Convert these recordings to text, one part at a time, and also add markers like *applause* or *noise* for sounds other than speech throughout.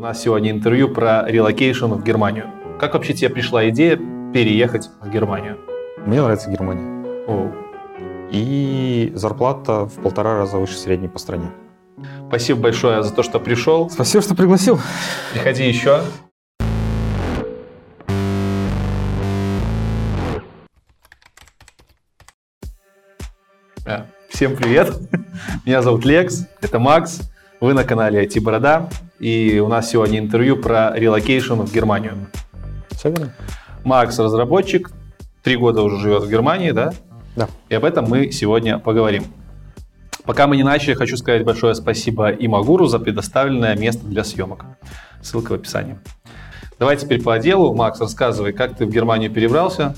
У нас сегодня интервью про relocation в Германию. Как вообще тебе пришла идея переехать в Германию? Мне нравится Германия. О, И зарплата в полтора раза выше средней по стране. спасибо большое за то, что пришел. Спасибо, что пригласил. Приходи еще. Да. Всем привет. *laughs* Меня зовут Лекс, это Макс. Вы на канале IT Борода. И у нас сегодня интервью про relocation в Германию. Все верно? Макс разработчик, три года уже живет в Германии, да? Да. И об этом мы сегодня поговорим. Пока мы не начали, хочу сказать большое спасибо Imaguru за предоставленное место для съемок. Ссылка в описании. Давай теперь по делу. Макс, рассказывай, как ты в Германию перебрался,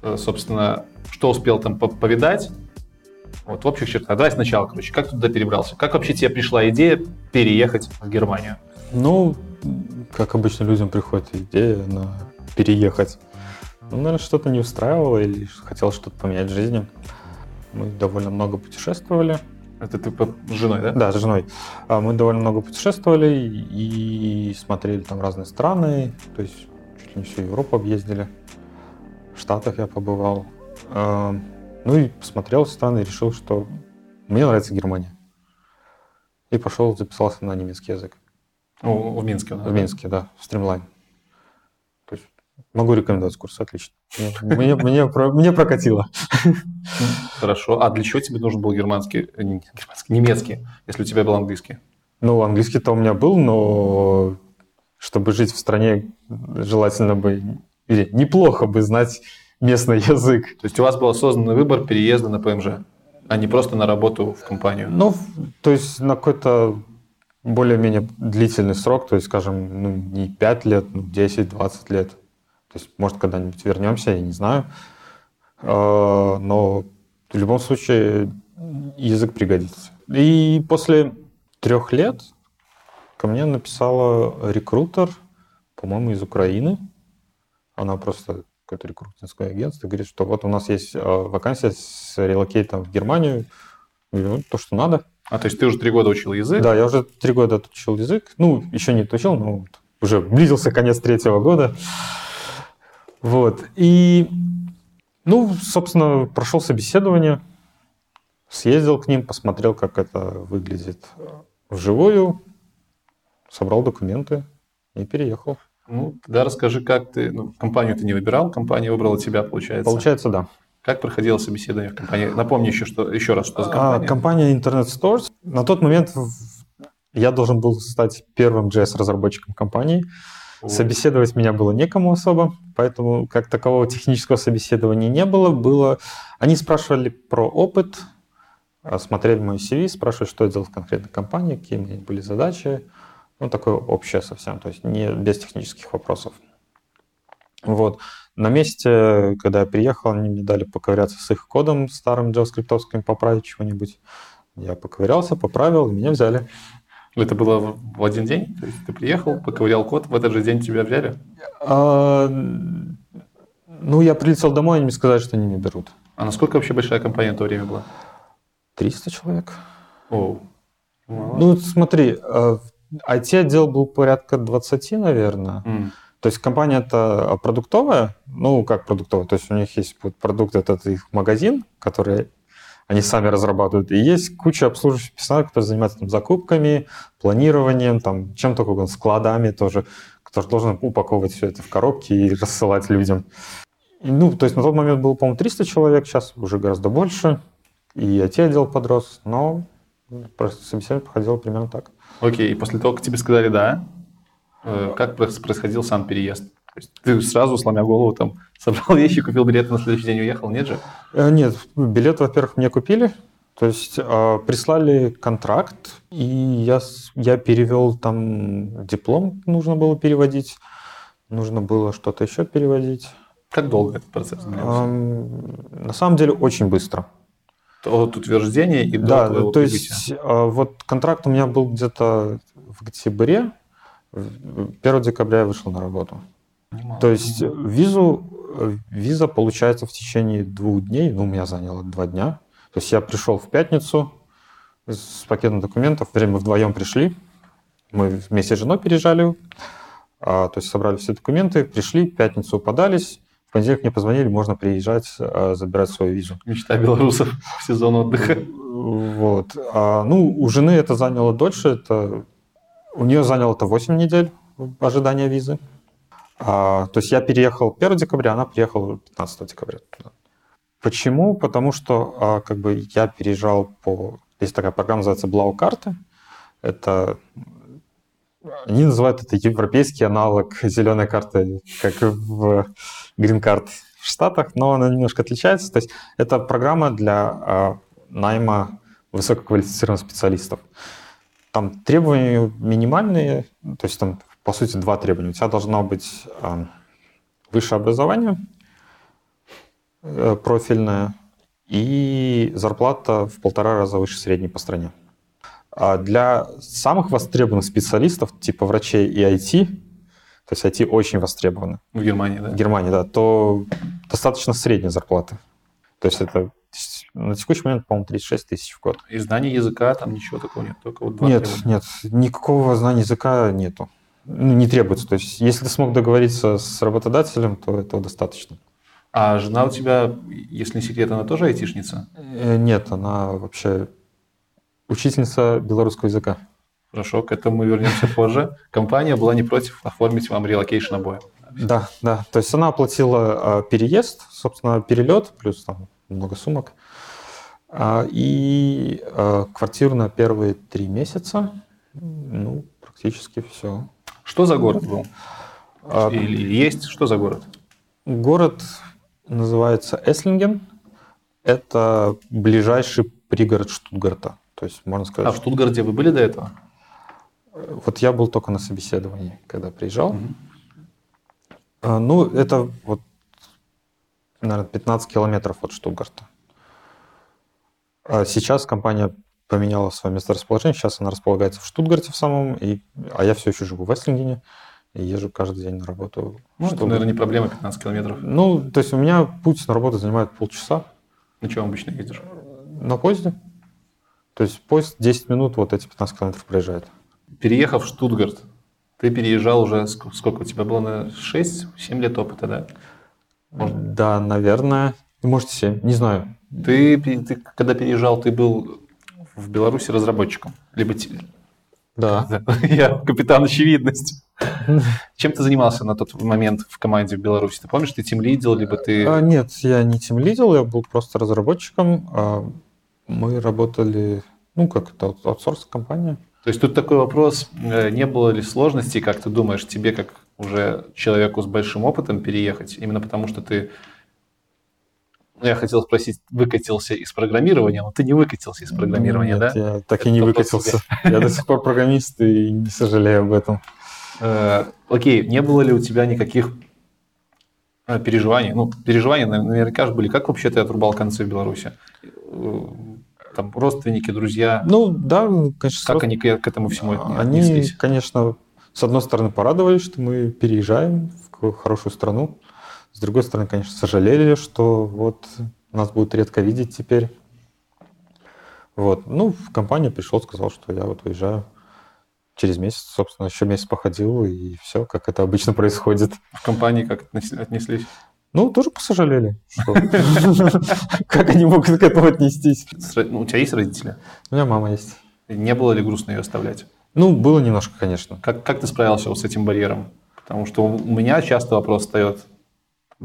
Э, собственно, что успел там по- повидать. Вот в общих чертах. Давай сначала, короче, как туда перебрался? Как вообще тебе пришла идея переехать в Германию? Ну, как обычно людям приходит идея на переехать. Ну, наверное, что-то не устраивало или хотел что-то поменять в жизни. Мы довольно много путешествовали. Это ты с женой, да? Да, с женой. А, Мы довольно много путешествовали и смотрели там разные страны. То есть чуть ли не всю Европу объездили. В Штатах я побывал. Ну и посмотрел страны и решил, что мне нравится Германия. И пошел, записался на немецкий язык. О, в Минске. нас, В да? Минске, да, в стримлайн. То есть могу рекомендовать курс, отлично. Мне, мне, мне прокатило. Хорошо. А для чего тебе нужен был германский, э, германский, немецкий, если у тебя был английский? Ну, английский-то у меня был, но чтобы жить в стране, желательно бы, или неплохо бы знать местный язык. То есть у вас был осознанный выбор переезда на ПМЖ, а не просто на работу в компанию. Ну, то есть на какой-то более-менее длительный срок, то есть, скажем, ну, не 5 лет, ну, 10-20 лет. То есть, может, когда-нибудь вернемся, я не знаю. А, Но в любом случае язык пригодится. И после трех лет ко мне написала рекрутер, по-моему, из Украины. Она просто какое-то рекрутинское агентство, говорит, что вот у нас есть э, вакансия с релокейтом в Германию. Ну, то, что надо. А то есть ты уже три года учил язык? Да, я уже три года отучил язык. Ну, еще не отучил, но уже близился конец третьего года. Вот. И, ну, собственно, прошел собеседование, съездил к ним, посмотрел, как это выглядит вживую, собрал документы и переехал. Ну, тогда расскажи, как ты... Ну, компанию ты не выбирал, компания выбрала тебя, получается. Получается, да. Как проходило собеседование в компании? Напомни еще, что, еще раз, что за А, компания. компания Internet Stores. На тот момент я должен был стать первым JS-разработчиком компании. Вот. Собеседовать меня было некому особо, поэтому как такового технического собеседования не было. было... Они спрашивали про опыт, а, смотрели мой CV, спрашивали, что я делал в конкретной компании, какие у меня были задачи. Ну, такое общее совсем, то есть не без технических вопросов. Вот. На месте, когда я приехал, они мне дали поковыряться с их кодом старым JavaScript, поправить чего-нибудь. Я поковырялся, поправил, и меня взяли. Это было в один день? То есть ты приехал, поковырял код, в этот же день тебя взяли? А, ну, я прилетел домой, они мне сказали, что они не берут. А насколько вообще большая компания в то время была? 300 человек. О, мало. Ну, смотри, э, IT-отдел был порядка 20, наверное. М. То есть компания это продуктовая, ну, как продуктовая, то есть у них есть продукт, этот их магазин, который они сами разрабатывают, и есть куча обслуживающих персонала, который занимается там, закупками, планированием, там, чем только угодно, складами тоже, который должен упаковывать все это в коробки и рассылать людям. И, ну, то есть на тот момент было, по-моему, 300 человек, сейчас уже гораздо больше, и IT-отдел подрос, но просто собеседование проходило примерно так. Окей, и после того, как тебе сказали «да», э, как происходил сам переезд? То есть ты сразу, сломя голову, там, *laughs* собрал вещи, купил билеты, на следующий день уехал, нет же? Э, Нет, билет, во-первых, мне купили. То есть э, прислали контракт, и я, я перевел там диплом, нужно было переводить, нужно было что-то еще переводить. Как долго этот процесс? Эм, на самом деле очень быстро. От утверждения и до да, то прибытия. есть э, вот контракт у меня был где-то в октябре, в- 1 декабря я вышел на работу. Понимаю. То есть визу, виза получается в течение двух дней, ну, у меня заняло два дня. То есть я пришел в пятницу с пакетом документов, время вдвоем пришли, Мы вместе с женой переезжали, а, то есть собрали все документы, пришли, в пятницу подались, в понедельник мне позвонили, можно приезжать, а, забирать свою визу. Мечта белорусов в сезон отдыха. Вот. А, ну, у жены это заняло дольше, это у нее заняло это 8 недель ожидания визы. А, то есть я переехал 1 декабря, она приехала 15 декабря. Почему? Потому что а, как бы я переезжал по... Есть такая программа, называется Бlau-карты. Это они называют это европейский аналог зеленой карты, как в Green Card в Штатах, но она немножко отличается. То есть это программа для а, найма высококвалифицированных специалистов. Там требования минимальные, то есть там, по сути, два требования. У тебя должно быть э, высшее образование э, профильное и зарплата в полтора раза выше средней по стране. А для самых востребованных специалистов, типа врачей и IT, то есть IT очень востребованы. В Германии, да? В Германии, да, то достаточно средней зарплаты. То есть это на текущий момент, по-моему, 36 тысяч в год. И знания языка там ничего такого нет, только вот два Нет, требования. нет, никакого знания языка нету. Ну, не требуется. То есть, если ты смог договориться с работодателем, то этого достаточно. А жена у тебя, если не секрет, она тоже айтишница? Э, нет, она вообще учительница белорусского языка. Хорошо, к этому мы вернемся позже. Компания была не против оформить вам relocation обоим. Да, да. То есть она оплатила э, переезд, собственно, перелет, плюс там много сумок. А, и а, квартиру на первые три месяца, ну, практически все. Что за город был? А, Или есть? Что за город? Город называется Эслинген. Это ближайший пригород Штутгарта. То есть, можно сказать... А в Штутгарте вы были до этого? Вот я был только на собеседовании, когда приезжал. Угу. Ну, это вот наверное, 15 километров от Штутгарта. А сейчас компания поменяла свое месторасположение, сейчас она располагается в Штутгарте в самом, и, а я все еще живу в Эслингене и езжу каждый день на работу. Ну, это, наверное, не проблема 15 километров. Ну, то есть у меня путь на работу занимает полчаса. На чем обычно ездишь? На поезде. То есть поезд 10 минут, вот эти 15 километров проезжает. Переехав в Штутгарт, ты переезжал уже, сколько у тебя было, на 6-7 лет опыта, да? Может? Да, наверное. Может, 7, не знаю. Ты, ты, когда переезжал, ты был в Беларуси разработчиком? Либо... Да. *laughs* Я капитан очевидность. Чем ты занимался на тот момент в команде в Беларуси? Ты помнишь, ты тем лидил, либо ты... А, нет, я не тем лидил, я был просто разработчиком. А мы работали, ну, как это, аутсорс-компания. То есть тут такой вопрос, э, не было ли сложностей, как ты думаешь, тебе как уже человеку с большим опытом переехать, именно потому что ты ну, я хотел спросить, выкатился из программирования, но ты не выкатился из программирования, Нет, да? я так Это и не выкатился. *laughs* Я до сих пор программист и не сожалею об этом. Э, окей, не было ли у тебя никаких э, переживаний? Ну, переживания наверняка же были. Как вообще ты отрубал концы в Беларуси? Там родственники, друзья? Ну, да, конечно. Как они к этому всему отнеслись? Они, конечно, с одной стороны, порадовались, что мы переезжаем в хорошую страну. С другой стороны, конечно, сожалели, что вот нас будут редко видеть теперь. Вот. Ну, в компанию пришел, сказал, что я вот уезжаю. Через месяц, собственно, еще месяц походил, и все, как это обычно происходит. В компании как отнеслись? Ну, тоже посожалели. *laughs* Как они могут к этому отнестись? Ну, у тебя есть родители? У меня мама есть. Не было ли грустно ее оставлять? Ну, было немножко, конечно. Как, как ты справился вот с этим барьером? Потому что у меня часто вопрос встает,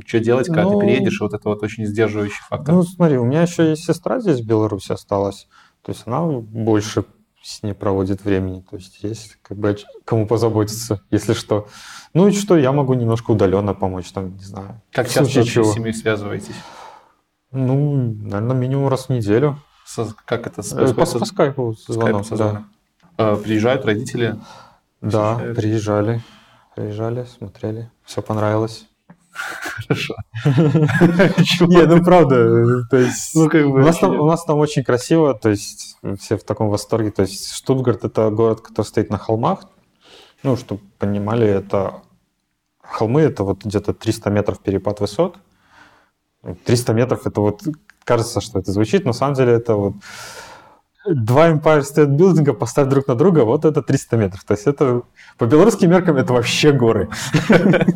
что делать, когда ну, ты переедешь, вот это вот очень сдерживающий фактор. Ну, смотри, у меня еще есть сестра здесь в Беларуси осталась, то есть она больше с ней проводит времени, то есть есть как бы кому позаботиться, если что. Ну и что, я могу немножко удаленно помочь, там, не знаю. Как часто чего. с семьей связываетесь? Ну, наверное, минимум раз в неделю. Со, как это? С, по, по, по скайпу звонок, да. Э, приезжают родители? Да, приезжали. Приезжали, смотрели. Все понравилось. Хорошо. *laughs* Не, ну правда, то есть ну, как бы, у, нас там, у нас там очень красиво, то есть все в таком восторге. То есть Штутгарт это город, который стоит на холмах. Ну, чтобы понимали, это холмы, это вот где-то 300 метров перепад высот. 300 метров, это вот кажется, что это звучит, но на самом деле это вот два Empire State Building поставь друг на друга, вот это 300 метров. То есть это по белорусским меркам это вообще горы. *laughs*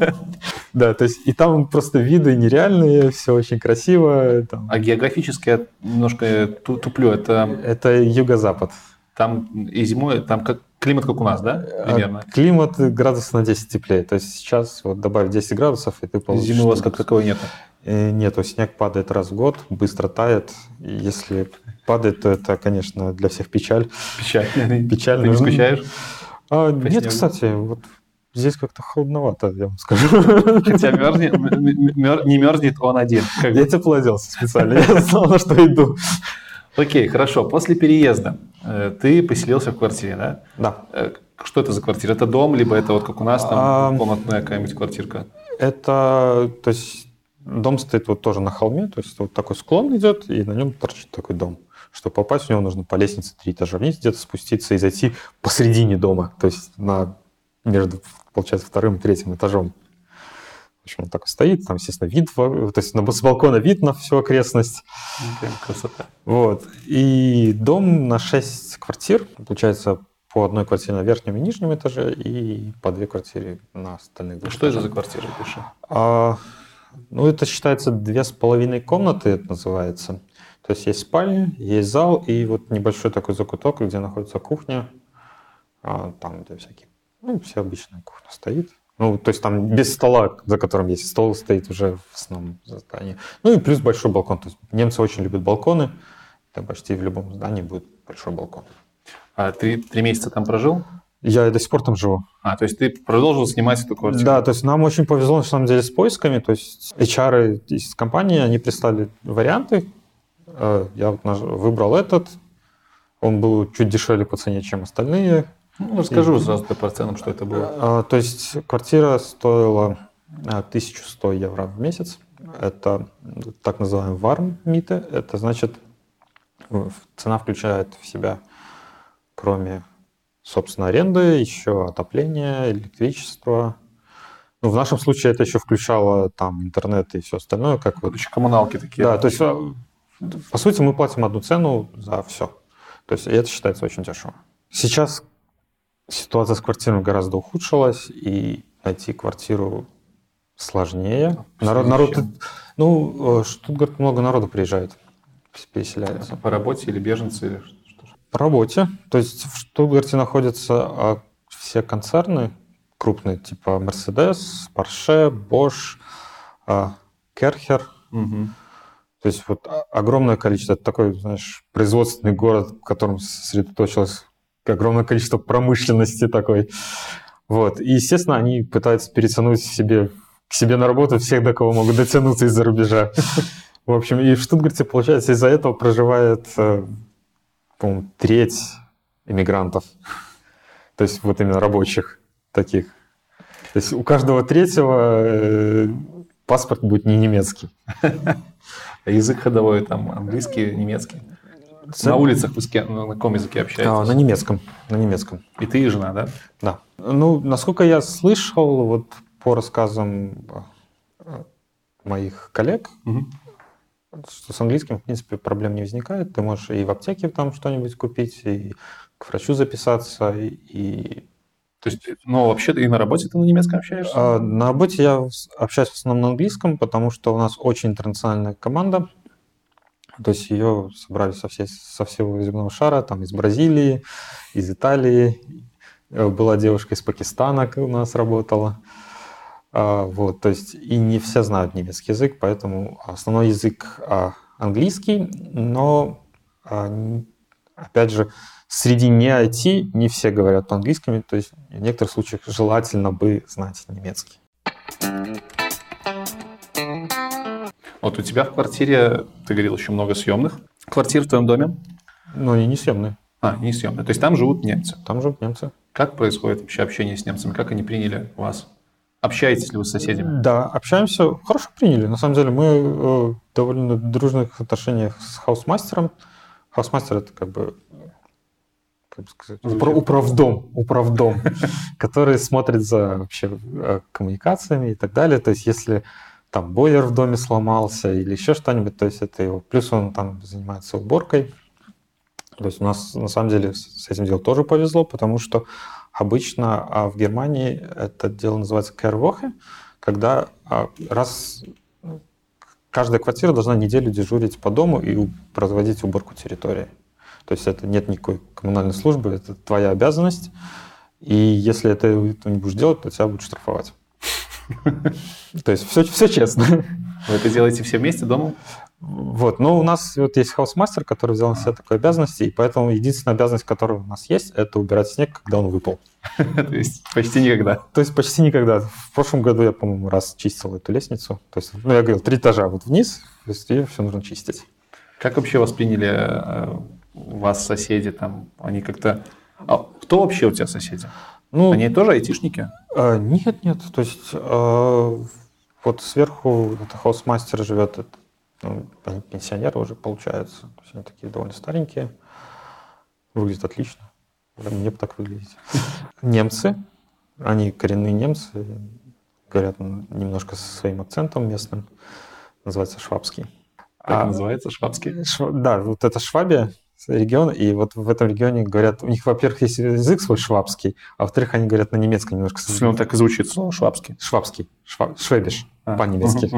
Да, то есть и там просто виды нереальные, все очень красиво. А географически я немножко туплю. Это это юго-запад. Там и зимой, там как климат как у нас, да, а примерно? Климат градусов на 10 теплее. То есть сейчас вот добавь 10 градусов, и ты получишь... Зимы у вас как таковой нет? Э, нету, снег падает раз в год, быстро тает. Если падает, то это, конечно, для всех печаль. Печаль. Печаль. Ты не скучаешь? А, нет, снегу? кстати, вот здесь как-то холодновато, я вам скажу. Хотя мерзнет, не мерзнет он один. Я тепло оделся специально, я знал, на что иду. Окей, хорошо. После переезда э, ты поселился в квартире, да? Да. Э, что это за квартира? Это дом, либо это вот как у нас там комнатная какая-нибудь квартирка? Это, то есть дом стоит вот тоже на холме, то есть вот такой склон идет, и на нем торчит такой дом. Чтобы попасть в него, нужно по лестнице три этажа вниз где-то спуститься и зайти посредине дома, то есть на, между, получается, вторым и третьим этажом. В общем, он так стоит, там, естественно, вид, то есть с балкона вид на всю окрестность. Прям красота. Вот. И дом на 6 квартир, получается, по одной квартире на верхнем и нижнем этаже и по две квартиры на остальных двух Что этажах. это за квартира, пиши? А, ну, это считается две с половиной комнаты, это называется. То есть есть спальня, есть зал и вот небольшой такой закуток, где находится кухня, а, там, где всякие, ну, все обычная кухня стоит. Ну, то есть там без стола, за которым есть стол, стоит уже в основном здании. Ну и плюс большой балкон. То есть немцы очень любят балконы. Это почти в любом здании будет большой балкон. А ты три месяца там прожил? Я до сих пор там живу. А, то есть ты продолжил снимать эту квартиру? Да, то есть нам очень повезло на самом деле с поисками. То есть HR из компании, они прислали варианты. Э, я вот выбрал этот. Он был чуть дешевле по цене, чем остальные. Ну, расскажу и... сразу по ценам, что это было. А, то есть квартира стоила 1100 евро в месяц. Это так называемый варммиты. Это значит, цена включает в себя, кроме, собственно, аренды, еще отопление, электричество. Ну, в нашем случае это еще включало там интернет и все остальное. Как вот... коммуналки такие. Да, то есть, а, по сути, мы платим одну цену за все. То есть это считается очень дешево. Сейчас ситуация с квартирами гораздо ухудшилась, и найти квартиру сложнее. Народ, народ, ну, э, Штутгарт много народу приезжает, переселяется. По работе или беженцы? Или что? По работе. То есть в Штутгарте находятся а, все концерны крупные, типа Mercedes, Porsche, Bosch, а, Kercher. Угу. То есть вот огромное количество. Это такой, знаешь, производственный город, в котором сосредоточилось огромное количество промышленности такой. Вот. И, естественно, они пытаются перетянуть себе, к себе на работу всех, до кого могут дотянуться из-за рубежа. *laughs* В общем, и в Штутгарте, получается, из-за этого проживает, э, по-моему, треть иммигрантов. То есть вот именно рабочих таких. То есть у каждого третьего э, паспорт будет не немецкий. А язык ходовой там английский, немецкий? На улицах на каком языке общаетесь? А, на немецком, на немецком. И ты и жена, да? Да. Ну, насколько я слышал, вот по рассказам э, моих коллег, угу. С английским, в принципе, проблем не возникает. Ты можешь и в аптеке там что-нибудь купить, и к врачу записаться, и... То есть, ну, вообще и на работе ты на немецком общаешься? А, на работе я общаюсь в основном на английском, потому что у нас очень интернациональная команда. То есть ее собрали со, всей, со всего земного шара, там из Бразилии, из Италии. Была девушка из Пакистана у нас работала. А, вот, то есть и не все знают немецкий язык, поэтому основной язык а, английский, но а, опять же среди не IT не все говорят по-английски, то есть в некоторых случаях желательно бы знать немецкий. Вот у тебя в квартире, ты говорил, еще много съемных квартир в твоем доме? Ну, они не съемные. А, не съемные. То есть там живут немцы? Там живут немцы. Как происходит вообще общение с немцами? Как они приняли вас? Общаетесь ли вы с соседями? Да, общаемся. Хорошо приняли. На самом деле мы э, довольно дружных отношениях с хаусмастером. Хаусмастер это как бы как сказать, управдом, управдом, *laughs* который смотрит за вообще э, коммуникациями и так далее. То есть если там бойлер в доме сломался или еще что-нибудь, то есть это его. Плюс он там занимается уборкой. То есть у нас на самом деле с этим делом тоже повезло, потому что обычно а в Германии это дело называется Кервохе, когда а, раз каждая квартира должна неделю дежурить по дому и производить уборку территории. То есть это нет никакой коммунальной службы, это твоя обязанность. И если это ты не будешь делать, то тебя будут штрафовать. *laughs* То есть все, все честно. Вы это делаете все вместе дома? Вот, но у нас вот есть Hausmeister, который взял на себя такой обязанности, и поэтому единственная обязанность, которая у нас есть, это убирать снег, когда он выпал. *laughs* То есть почти никогда. То есть почти никогда. В прошлом году я, по-моему, раз чистил эту лестницу. То есть, ну, я говорил, три этажа вот вниз, то есть ее все нужно чистить. Как вообще восприняли э, вас соседи там? Они как-то... А кто вообще у тебя соседи? Ну, Они тоже айтишники? Э, нет, нет. То есть э, вот сверху это Hausmeister живет, ну, пенсионеры уже получается. То есть они такие довольно старенькие. Выглядят отлично. Мне бы так выглядеть. *laughs* Немцы. Они коренные немцы. Говорят немножко со своим акцентом местным. Называется швабский. Как а, называется швабский? Шв... Да, вот это Швабия регион, и вот в этом регионе говорят, у них, во-первых, есть язык свой швабский, а во-вторых, они говорят на немецком немножко. Он так и звучит, слово швабский. Швабский, шва... швебиш, а. по-немецки.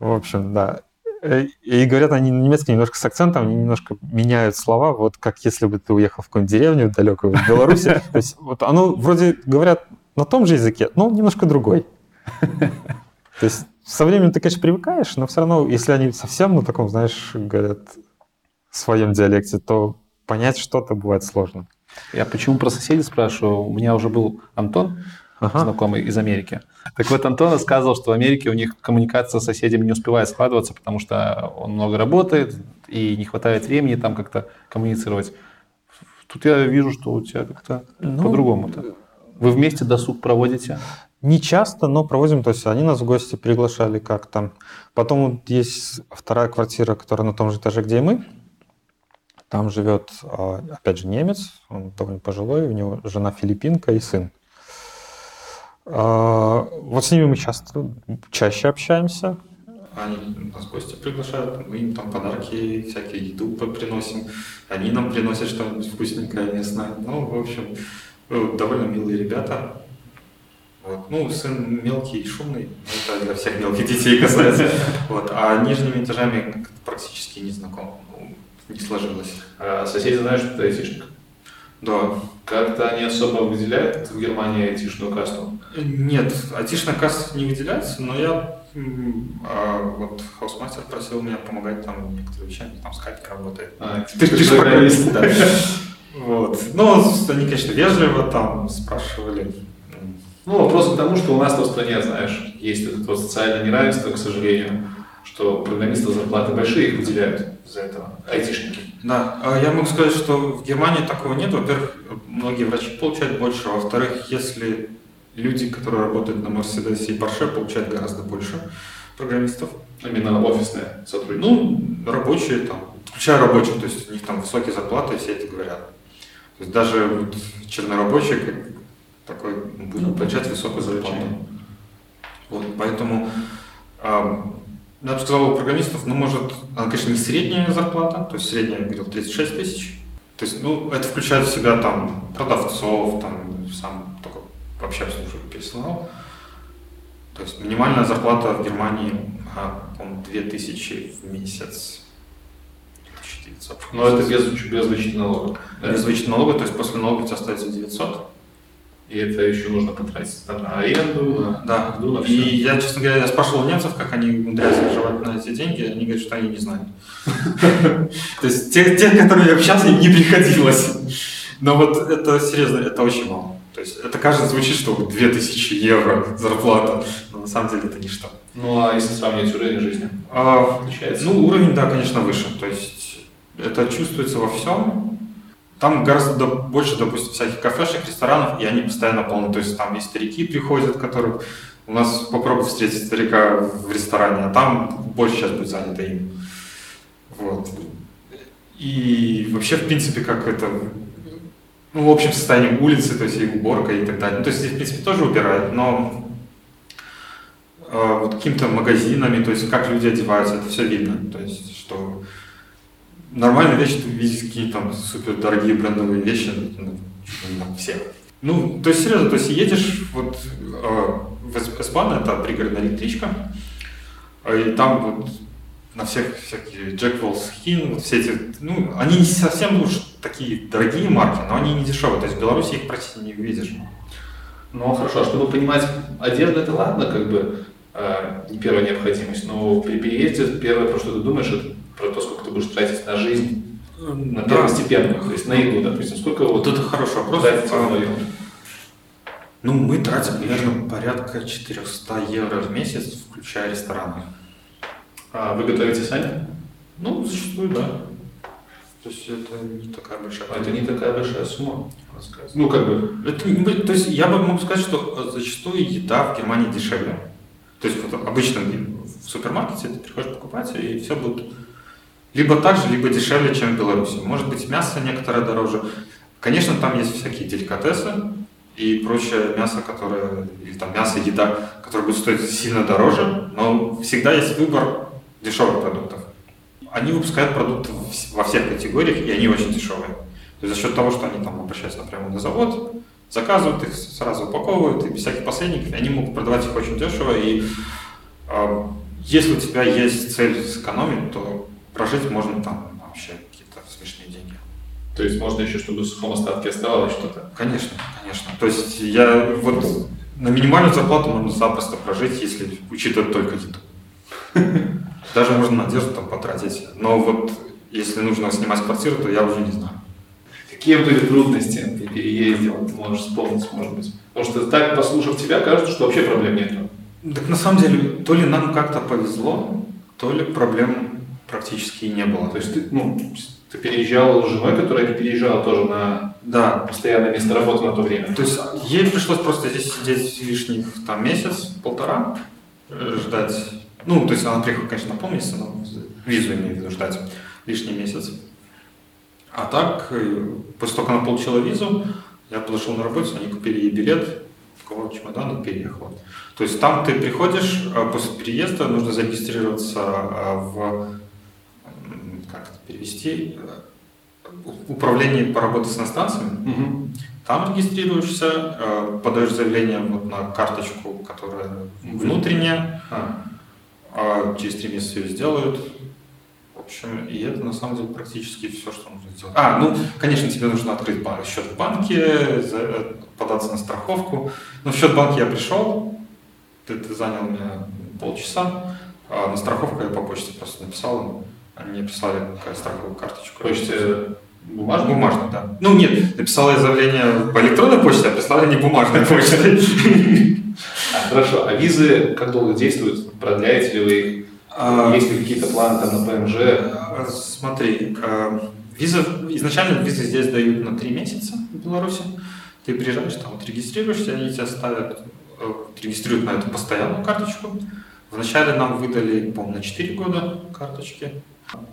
В общем, да. Э, и говорят они на немецком немножко с акцентом, они немножко меняют слова, вот как если бы ты уехал в какую-нибудь деревню далекую в Беларуси. *laughs* То есть вот оно вроде говорят на том же языке, но немножко другой. *laughs* То есть со временем ты, конечно, привыкаешь, но все равно, если они совсем на таком, знаешь, говорят в своем диалекте, то понять что-то бывает сложно. Я почему про соседей спрашиваю? У меня уже был Антон, ага. знакомый из Америки. Так вот, Антон рассказывал, что в Америке у них коммуникация с соседями не успевает складываться, потому что он много работает и не хватает времени там как-то коммуницировать. Тут я вижу, что у тебя как-то ну, по-другому-то. Вы вместе досуг проводите? Не часто, но проводим. То есть они нас в гости приглашали как-то. Потом вот есть вторая квартира, которая на том же этаже, где и мы. Там живет, а, опять же, немец, он довольно пожилой, у него жена филиппинка и сын. А, вот с ними мы часто, чаще общаемся. Они нас гости приглашают, мы им там подарки, всякие еду приносим. Они нам приносят что-нибудь вкусненькое местное. Ну, в общем, ну, довольно милые ребята. Вот. Ну, сын мелкий и шумный, это для всех мелких детей касается. Вот. А нижними этажами практически не знаком не сложилось. А соседи знают, что ты айтишник? Да. Как-то они особо выделяют в Германии айтишную касту? Нет, айтишная каста не выделяется, но я а, вот Hausmeister просил меня помогать там некоторые вещами, там скайпик работает. А, ты, ты же программист, да. Вот. Но они, конечно, вежливо там спрашивали. Ну, вопрос к тому, что у нас в стране, знаешь, есть это вот социальное неравенство, к сожалению что программисты зарплаты большие, их выделяют за этого, айтишники. Да, а я могу сказать, что в Германии такого нет. Во-первых, многие врачи получают больше, а во-вторых, если люди, которые работают на Мерседесе и Порше, получают гораздо больше программистов. Именно офисные сотрудники? Ну, рабочие там, включая рабочих, то есть у них там высокие зарплаты, все это говорят. То есть даже вот чернорабочий такой будет ну, получать высокую зарплату. Вот, поэтому я бы сказал, у программистов, ну, может, она, конечно, не средняя зарплата, то есть средняя, я говорил, 36 тысяч. То есть, ну, это включает в себя там продавцов, там, сам только вообще обслуживаю персонал. То есть минимальная зарплата в Германии, а, по-моему, 2000 в месяц. 2900. Но это без, без вычета налога. Без вычета налога, то есть после налога у тебя остается 900. И это еще нужно потратить там, на аренду, на да. еду, на все. И я, честно говоря, я спрашивал немцев, как они умудряются выживать на эти деньги, они говорят, что они не знают. *laughs* То есть тех, которые я общался, им не приходилось. Но вот это серьезно, это очень мало. То есть это кажется, звучит, что 2000 евро зарплата, но на самом деле это ничто. Ну а если сравнивать уровень жизни? А, ну уровень, да, конечно, выше. То есть это чувствуется во всем. Там гораздо больше, допустим, всяких кафешек, ресторанов, и они постоянно полны. То есть там и старики приходят, которых у нас попробуй встретить старика в ресторане, а там больше сейчас будет занято им. Вот. И вообще, в принципе, как это, ну, в общем состоянии улицы, то есть и уборка и так далее. Ну, то есть здесь, в принципе, тоже убирают, но э, вот какими-то магазинами, то есть как люди одеваются, это все видно. То есть, что нормальная вещь, ты видишь какие там супер дорогие брендовые вещи, ну, ну, все. Ну, то есть, серьезно, то есть едешь вот э, в Эспан, это пригородная электричка, и там вот на всех всякие Jack Wolfskin, вот все эти, ну, они не совсем уж такие дорогие марки, но они не дешевые, то есть в Беларуси их практически не увидишь. Ну, хорошо, чтобы понимать, одежда это ладно, как бы, э, не первая необходимость, но при переезде первое, про что ты думаешь, это про то, сколько ты будешь тратить на жизнь, на первостепенную, то есть на еду, допустим, сколько вот, вот это хороший вопрос. А, ну, мы тратим, наверное, порядка 400 евро в месяц, включая рестораны. А вы готовите сами? Ну, зачастую, да. То есть это не такая большая а Это не такая большая сумма, Ну, как бы... Это, то есть я бы мог сказать, что зачастую еда в Германии дешевле. То есть вот обычно в супермаркете ты приходишь покупать, и все будет либо так же, либо дешевле, чем в Беларуси. Может быть, мясо некоторое дороже. Конечно, там есть всякие деликатесы и прочее мясо, которое, или там мясо, еда, которое будет стоить сильно дороже, но всегда есть выбор дешевых продуктов. Они выпускают продукты во всех категориях, и они очень дешевые. То есть за счет того, что они там обращаются напрямую на завод, заказывают их, сразу упаковывают, и без всяких посредников, они могут продавать их очень дешево. И э, если у тебя есть цель сэкономить, то прожить можно там вообще какие-то смешные деньги. То есть можно еще, чтобы в сухом остатке оставалось что-то? Конечно, конечно. То есть я вот на минимальную зарплату можно запросто прожить, если учитывать только еду. *laughs* Даже можно надежду там потратить. Но вот если нужно снимать квартиру, то я уже не знаю. Какие были трудности при переезде, ты можешь вспомнить, может быть? Потому что так, послушав тебя, кажется, что вообще проблем нет. Так на самом деле, то ли нам как-то повезло, то ли проблем практически и не было. То есть ты, ну, ты переезжал с женой, которая не переезжала тоже на да. постоянное место работы на то время. То есть ей пришлось просто здесь сидеть лишних там месяц, полтора, э, ждать ну, то есть она приехала, конечно, на полмесяца, но визу имею в виду ждать лишний месяц. А так, э, после того, как она получила визу, я подошел на работу, они купили ей билет, такого чемодана переехала. То есть там ты приходишь, а после переезда нужно зарегистрироваться а, в, как это перевести, управление по работе с иностранцами. Угу. Там регистрируешься, э, подаешь заявление вот на карточку, которая внутренняя. А а через три месяца ее сделают. В общем, и это на самом деле практически все, что нужно сделать. А, ну, конечно, тебе нужно открыть счет в банке, э, податься на страховку. Но в счет банки я пришел, это занял мне полчаса, а на страховку я по почте просто написал они прислали страховую карточку. Почте бумажную? Бумажную, да. Ну нет, написал я заявление по электронной почте, а прислали не бумажной почтой. Хорошо, а визы как долго действуют? Продляете ли вы их? А, Есть ли какие-то планы там на ПМЖ? А, смотри, а, виза, изначально визы здесь дают на три месяца в Беларуси. Ты приезжаешь, там вот регистрируешься, они тебя ставят, э, регистрируют на эту постоянную карточку. Вначале нам выдали, по-моему, на 4 года карточки.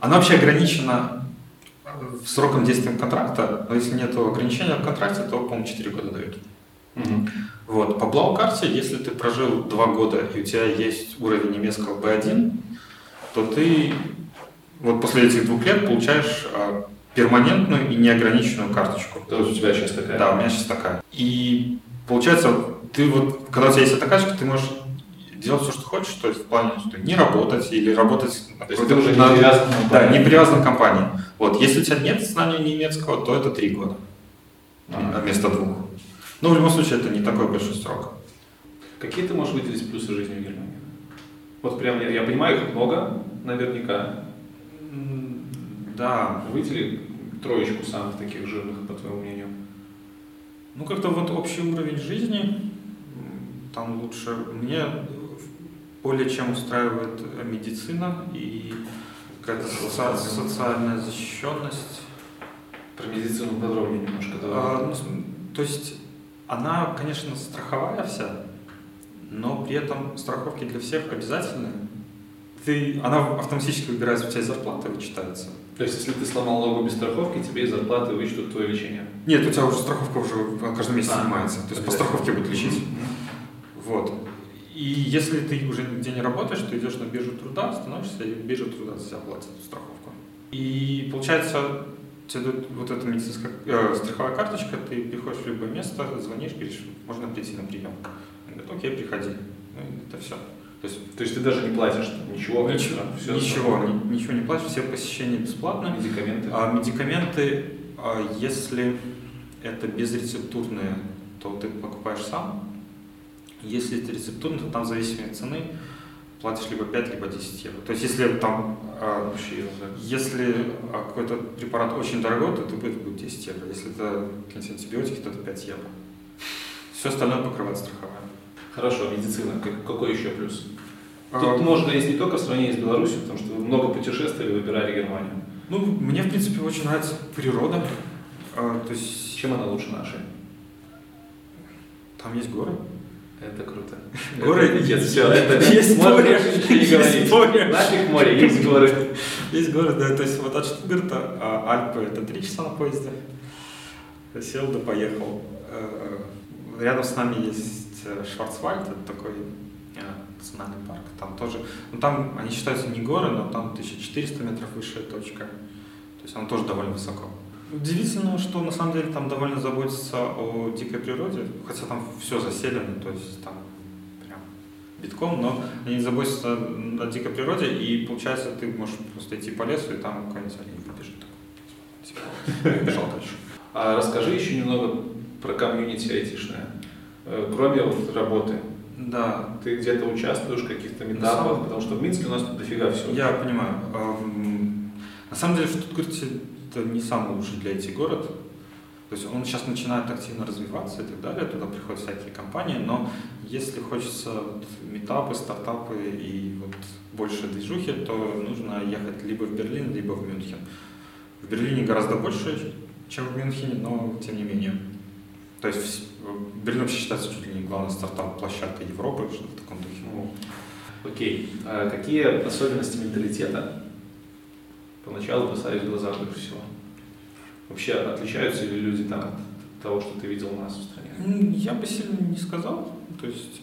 Она вообще ограничена сроком действия контракта, но если нет ограничения в контракте, то, по-моему, 4 года дают. Угу. Вот. По Блау-карте, если ты прожил два года и у тебя есть уровень немецкого B1, то ты вот после этих двух лет получаешь а, перманентную и неограниченную карточку. То есть у тебя сейчас такая? Да, у меня сейчас такая. И получается, ты вот, когда у тебя есть эта карточка, ты можешь делать все, что хочешь, то есть в плане, что не работать или работать то есть ты уже не привязан к Да, не привязан к компании. Вот, если у тебя нет знания немецкого, то это три года а. вместо двух. Но в любом случае это не такой большой срок. Какие ты можешь выделить плюсы жизни в Германии? Вот прям я, я понимаю, их много, наверняка. Да. Выдели троечку самых таких жирных, по твоему мнению. Ну, как-то вот общий уровень жизни, там лучше. Мне более чем устраивает медицина и какая-то соци- социальная защищенность. Про медицину подробнее немножко. Давай. А, ну, то есть она, конечно, страховая вся, но при этом страховки для всех обязательны. Ты, она автоматически выбирается, у тебя зарплата вычитается. То есть, если ты сломал ногу без страховки, тебе из зарплаты вычтут твое лечение? Нет, у тебя уже страховка уже каждый месяц а, снимается. То есть по страховке будут лечить. Mm-hmm. Вот. И если ты уже нигде не работаешь, ты идешь на биржу труда, становишься, и биржа труда за тебя платит страховку. И получается, тебе дают вот эта медицинская э, страховая карточка, ты приходишь в любое место, звонишь, говоришь, можно прийти на прием. Он говорит, окей, приходи. Ну, это все. То есть, то есть ты даже не платишь ничего? Ничего, все ничего, ни, ничего не платишь, все посещения бесплатно. Медикаменты? А медикаменты, а, если это безрецептурные, то ты покупаешь сам. Если это рецептурные, то там в зависимости от цены платишь либо 5, либо 10 евро. То есть если там а, если а, какой-то препарат очень дорогой, то это будет 10 евро. Если это антибиотики, то это 5 евро. Все остальное покрывает страховая. Хорошо, медицина. Какой еще плюс? Тут а... можно есть не только в сравнении с Беларусью, потому что вы много путешествовали, выбирали Германию. Ну, мне, в принципе, очень нравится природа. А, то есть... Чем она лучше нашей? Там есть горы. Это круто. *laughs* Горы это, нет, все, это есть море. Не говорить. море. Нафиг море, есть горы. Есть горы, да. То есть вот от Штутгарта а Альпы это три часа на поезде. Сел да поехал. Э, рядом с нами есть э, Шварцвальд, это такой э, национальный парк. Там тоже, ну там они считаются не горы, но там 1400 метров высшая точка. То есть она тоже довольно высоко. Удивительно, что на самом деле там довольно заботятся о дикой природе, хотя там все заселено, то есть там прям битком, но они заботятся о дикой природе, и получается, ты можешь просто идти по лесу, и там какой-нибудь олень побежит. Типа, бежал дальше. А расскажи еще немного про комьюнити айтишное. Э, кроме вот работы, да. Ты где-то участвуешь в каких-то метапах, потому что в Минске у нас тут дофига всего. Я понимаю. На самом деле в Штутгарте это не самый лучший для IT город. То есть он сейчас начинает активно развиваться и так далее, туда приходят всякие компании, но если хочется вот, метапы, стартапы и вот больше движухи, то нужно ехать либо в Берлин, либо в Мюнхен. В Берлине гораздо больше, чем в Мюнхене, но тем не менее. То есть Берлин вообще считается чуть ли не главной стартап-площадкой Европы, что-то в таком духе. Окей. А какие особенности менталитета поначалу бросались в глаза больше всего? Вообще отличаются ли люди там от того, что ты видел у нас в стране? Я бы сильно не сказал. То есть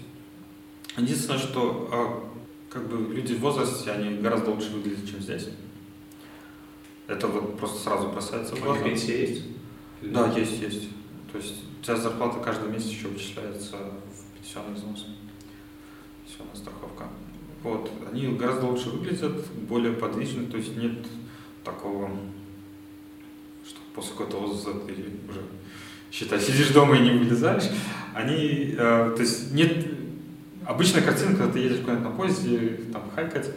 единственное, что а, как бы люди в возрасте, они гораздо лучше выглядят, чем здесь. Это вот просто сразу бросается в глаза. Пенсия есть? Да, есть, есть. То есть у тебя зарплата каждый месяц еще вычисляется в пенсионный взнос. Пенсионная страховка. Вот. Они гораздо лучше выглядят, более подвижны, то есть нет такого, что после какого-то возраста ты уже, считай, сидишь дома и не вылезаешь. Они, э, то есть нет, обычная картина, когда ты едешь куда-нибудь на поезде, там, хайкать,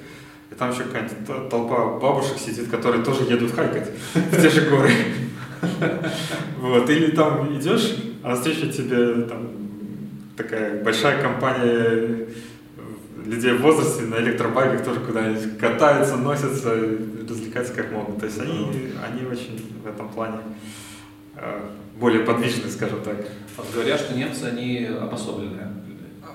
и там еще какая-нибудь толпа бабушек сидит, которые тоже едут хайкать *laughs* в те же горы. *laughs* Вот, или там идешь, а навстречу тебе там такая большая компания людей в возрасте на электробайках тоже куда-нибудь катаются, носятся, развлекаются как могут. То есть они, они очень в этом плане э, более подвижны, скажем так. Вот говорят, что немцы, они обособленные.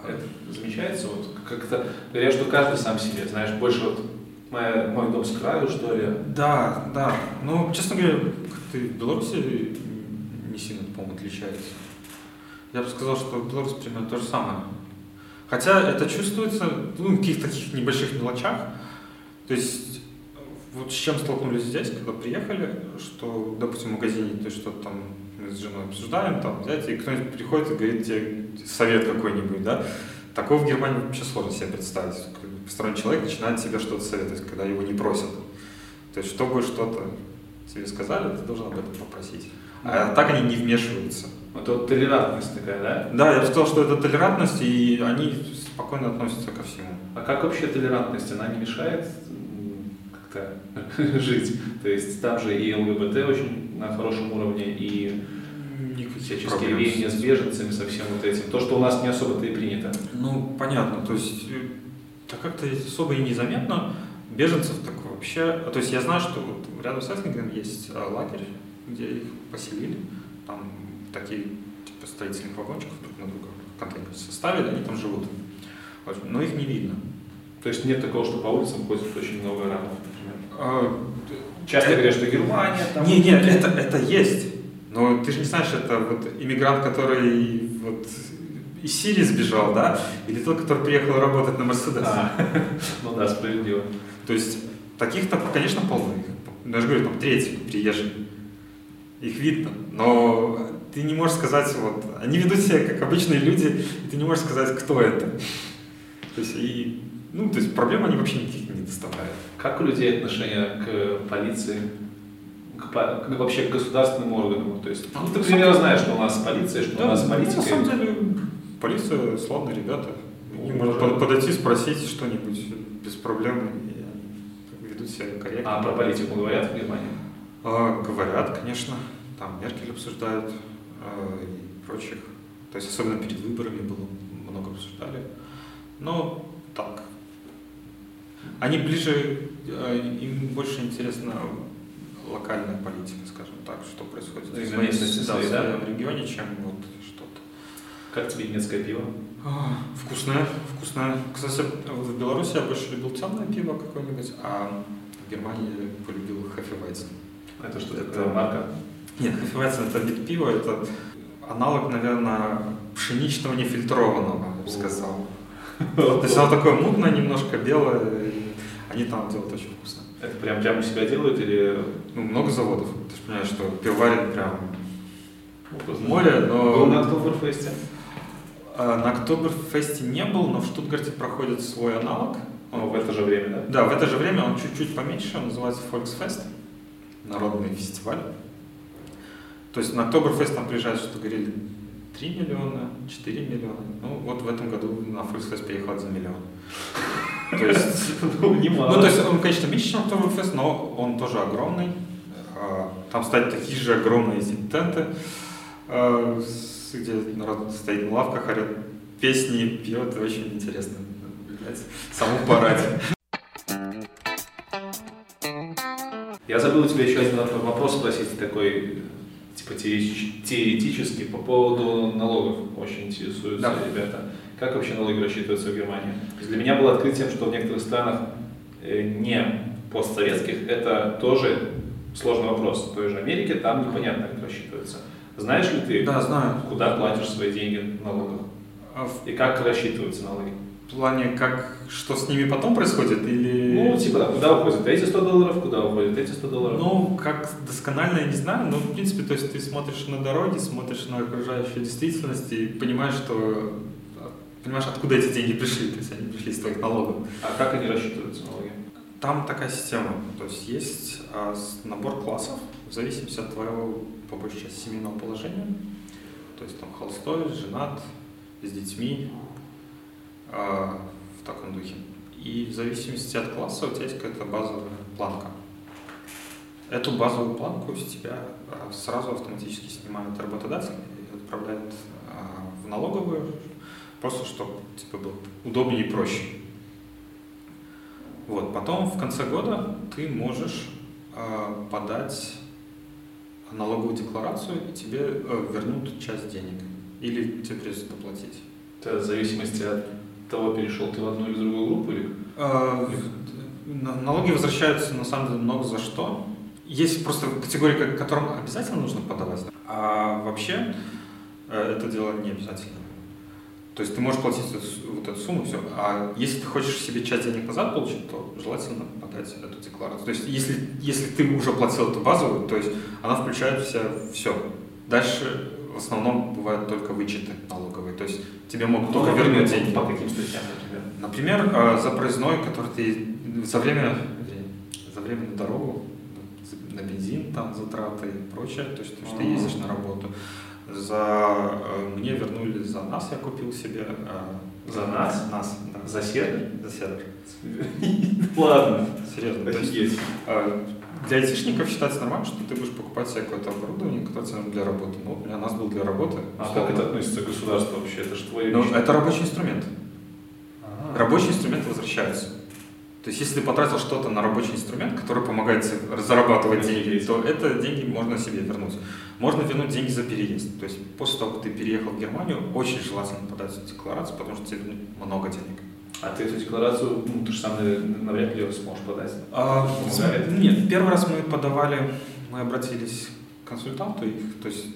Это замечается? Вот как-то говорят, что каждый сам себе, знаешь, больше вот моя, мой дом с краю, что ли? Да, да. Ну, честно говоря, как-то в Беларуси не сильно, по-моему, отличается. Я бы сказал, что в Беларуси примерно то же самое. Хотя это чувствуется ну, в каких-то таких небольших мелочах. То есть вот с чем столкнулись здесь, когда приехали, что, допустим, в магазине ты что-то там мы с женой обсуждаем, там, взять, и кто-нибудь приходит и говорит тебе совет какой-нибудь, да, такого в Германии вообще сложно себе представить. Посторонний человек начинает тебе что-то советовать, когда его не просят. То есть, чтобы что-то тебе сказали, ты должен об этом попросить. А так они не вмешиваются. Это вот толерантность такая, да? Да, я бы сказал, что это толерантность, и они спокойно относятся ко всему. А как вообще толерантность? Она не мешает как-то *laughs* жить? То есть там же и ЛГБТ очень на хорошем уровне, и всяческие веяния с беженцами, со всем вот этим. То, что у нас не особо-то и принято. Ну, понятно. То есть, э, так как-то особо и незаметно. Беженцев так вообще... То есть я знаю, что вот рядом с Эссингом есть э, лагерь, где их поселили. Там такие типа строительных вагончиков друг на друга контейнер составили, они там живут. Но их не видно. То есть нет такого, что по улицам ходит очень много арабов, например? А, Часто это... говорят, что Германия там... Не, нет, это, это есть. Но ты же не знаешь, это вот иммигрант, который вот из Сирии сбежал, да? Или тот, который приехал работать на Мерседес. А, ну да, справедливо. То есть таких-то, конечно, полно. я же говорю, там треть приезжих, их видно, но ты не можешь сказать, вот, они ведут себя как обычные люди, и ты не можешь сказать, кто это. То есть, и, ну, то есть проблем они вообще никаких не доставляют. Как у людей отношение к полиции, к, к, вообще к государственным органам? То есть, ну, ты примерно знаешь, что у нас полиция, что да, у нас политика. Ну, на самом деле, полиция славные ребята. Ну, можно подойти, спросить что-нибудь без проблем, и они ведут себя корректно. А про политику говорят в Германии? А, говорят, конечно. Там Меркель обсуждают э, и прочих. То есть особенно перед выборами было много обсуждали. Но так. Они ближе, э, им больше интересна локальная политика, скажем так, что происходит в своем, да, да? в регионе, чем вот что-то. Как тебе немецкое пиво? А, вкусное, вкусное. Кстати, в Беларуси я больше любил темное пиво какое-нибудь, а в Германии полюбил Хефевайзен. Это что это такое? Марка? Нет, Хефевайзен это вид пива, это аналог, наверное, пшеничного нефильтрованного, я бы сказал. То есть оно такое мутное, немножко белое, и они там делают очень вкусно. Это прям прямо у себя делают или... Ну, много заводов. Ты же понимаешь, что пивоварен прям море, но... Был на Октоберфесте? А, на Октоберфесте не был, но в Штутгарте проходит свой аналог. Он в это же время, да? Да, в это же время он чуть-чуть поменьше, он называется Volksfest, народный фестиваль. То есть на Октоберфест там приезжают, что говорили, 3 миллиона, 4 миллиона. Ну, вот в этом году на Volksfest приехал за миллион. То есть, *laughs* ну. Ну, то есть он, конечно, меньше, чем Октоберфест, но он тоже огромный. А, там стоят такие же огромные тенты, а, где народ стоит на лавках, орет песни, пьет. Это очень интересно наблюдать. Саму параде. Я забыл у тебя еще один вопрос спросить такой типа теоретически по поводу налогов очень интересуются да. ребята. Как вообще налоги рассчитываются в Германии? Для меня было открытием, что в некоторых странах э, не постсоветских это тоже сложный вопрос. В той же Америке там непонятно, как рассчитывается. Знаешь ли ты, да, знаю. куда платишь свои деньги в налогах? А И как рассчитываются налоги? В плане, как, что с ними потом происходит? Или... Ну, типа, да, куда уходят эти 100 долларов, куда уходят эти 100 долларов? Ну, как досконально я не знаю, но, в принципе, то есть ты смотришь на дороги, смотришь на окружающую действительность и понимаешь, что понимаешь, откуда эти деньги пришли, то есть они пришли из твоих налогов. А как они рассчитываются, налоги? Там такая система, то есть есть а, набор классов в зависимости от твоего, по большей части, семейного положения, то есть там холстой, женат, с детьми, а, в таком духе. И в зависимости от класса у тебя есть какая-то базовая планка. Эту базовую планку с тебя а, сразу автоматически снимают работодатель и отправляют а, в налоговую, просто чтобы типа, было удобнее и проще. Вот, потом в конце года ты можешь э, подать налоговую декларацию, и тебе э, вернут часть денег. Или тебе придется доплатить. Это в зависимости от того, перешел ты в одну или другую группу? Или... А, налоги возвращаются на самом деле много за что. Есть просто категории, которым обязательно нужно подавать, а вообще э, это дело не обязательно. То есть ты можешь платить вот эту сумму, все. А если ты хочешь себе часть денег назад получить, то желательно подать эту декларацию. То есть если, если ты уже платил эту базовую, то есть она включает в себя все. Дальше в основном бывают только вычеты налоговые. То есть тебе могут ну, только вернуть деньги. По каким статьям, например? Например, э, за проездной, который ты за время, за время на дорогу, на бензин, там затраты и прочее, то есть, то, что ты ездишь на работу. За э, мне вернули за нас, я купил себе. Э, за нас? Нас, да. За сервер? За сервер. *laughs* Ладно. Серьезно. То есть, для айтишников считается нормально, что ты будешь покупать себе какое-то оборудование, которое тебе для работы. Ну, у меня нас был для работы. А как это относится к государству вообще? Это же твои ну, Это рабочий инструмент. А-а-а. Рабочий инструмент возвращается. То есть, если ты потратил что-то на рабочий инструмент, который помогает тебе зарабатывать деньги, то это деньги можно себе вернуть. Можно вернуть деньги за переезд. То есть, после того, как ты переехал в Германию, очень желательно подать декларацию, потому что тебе много денег. А ты эту декларацию, ну, ты же сам навряд ли ее сможешь подать. А, нет, первый раз мы подавали, мы обратились к консультанту, их, то есть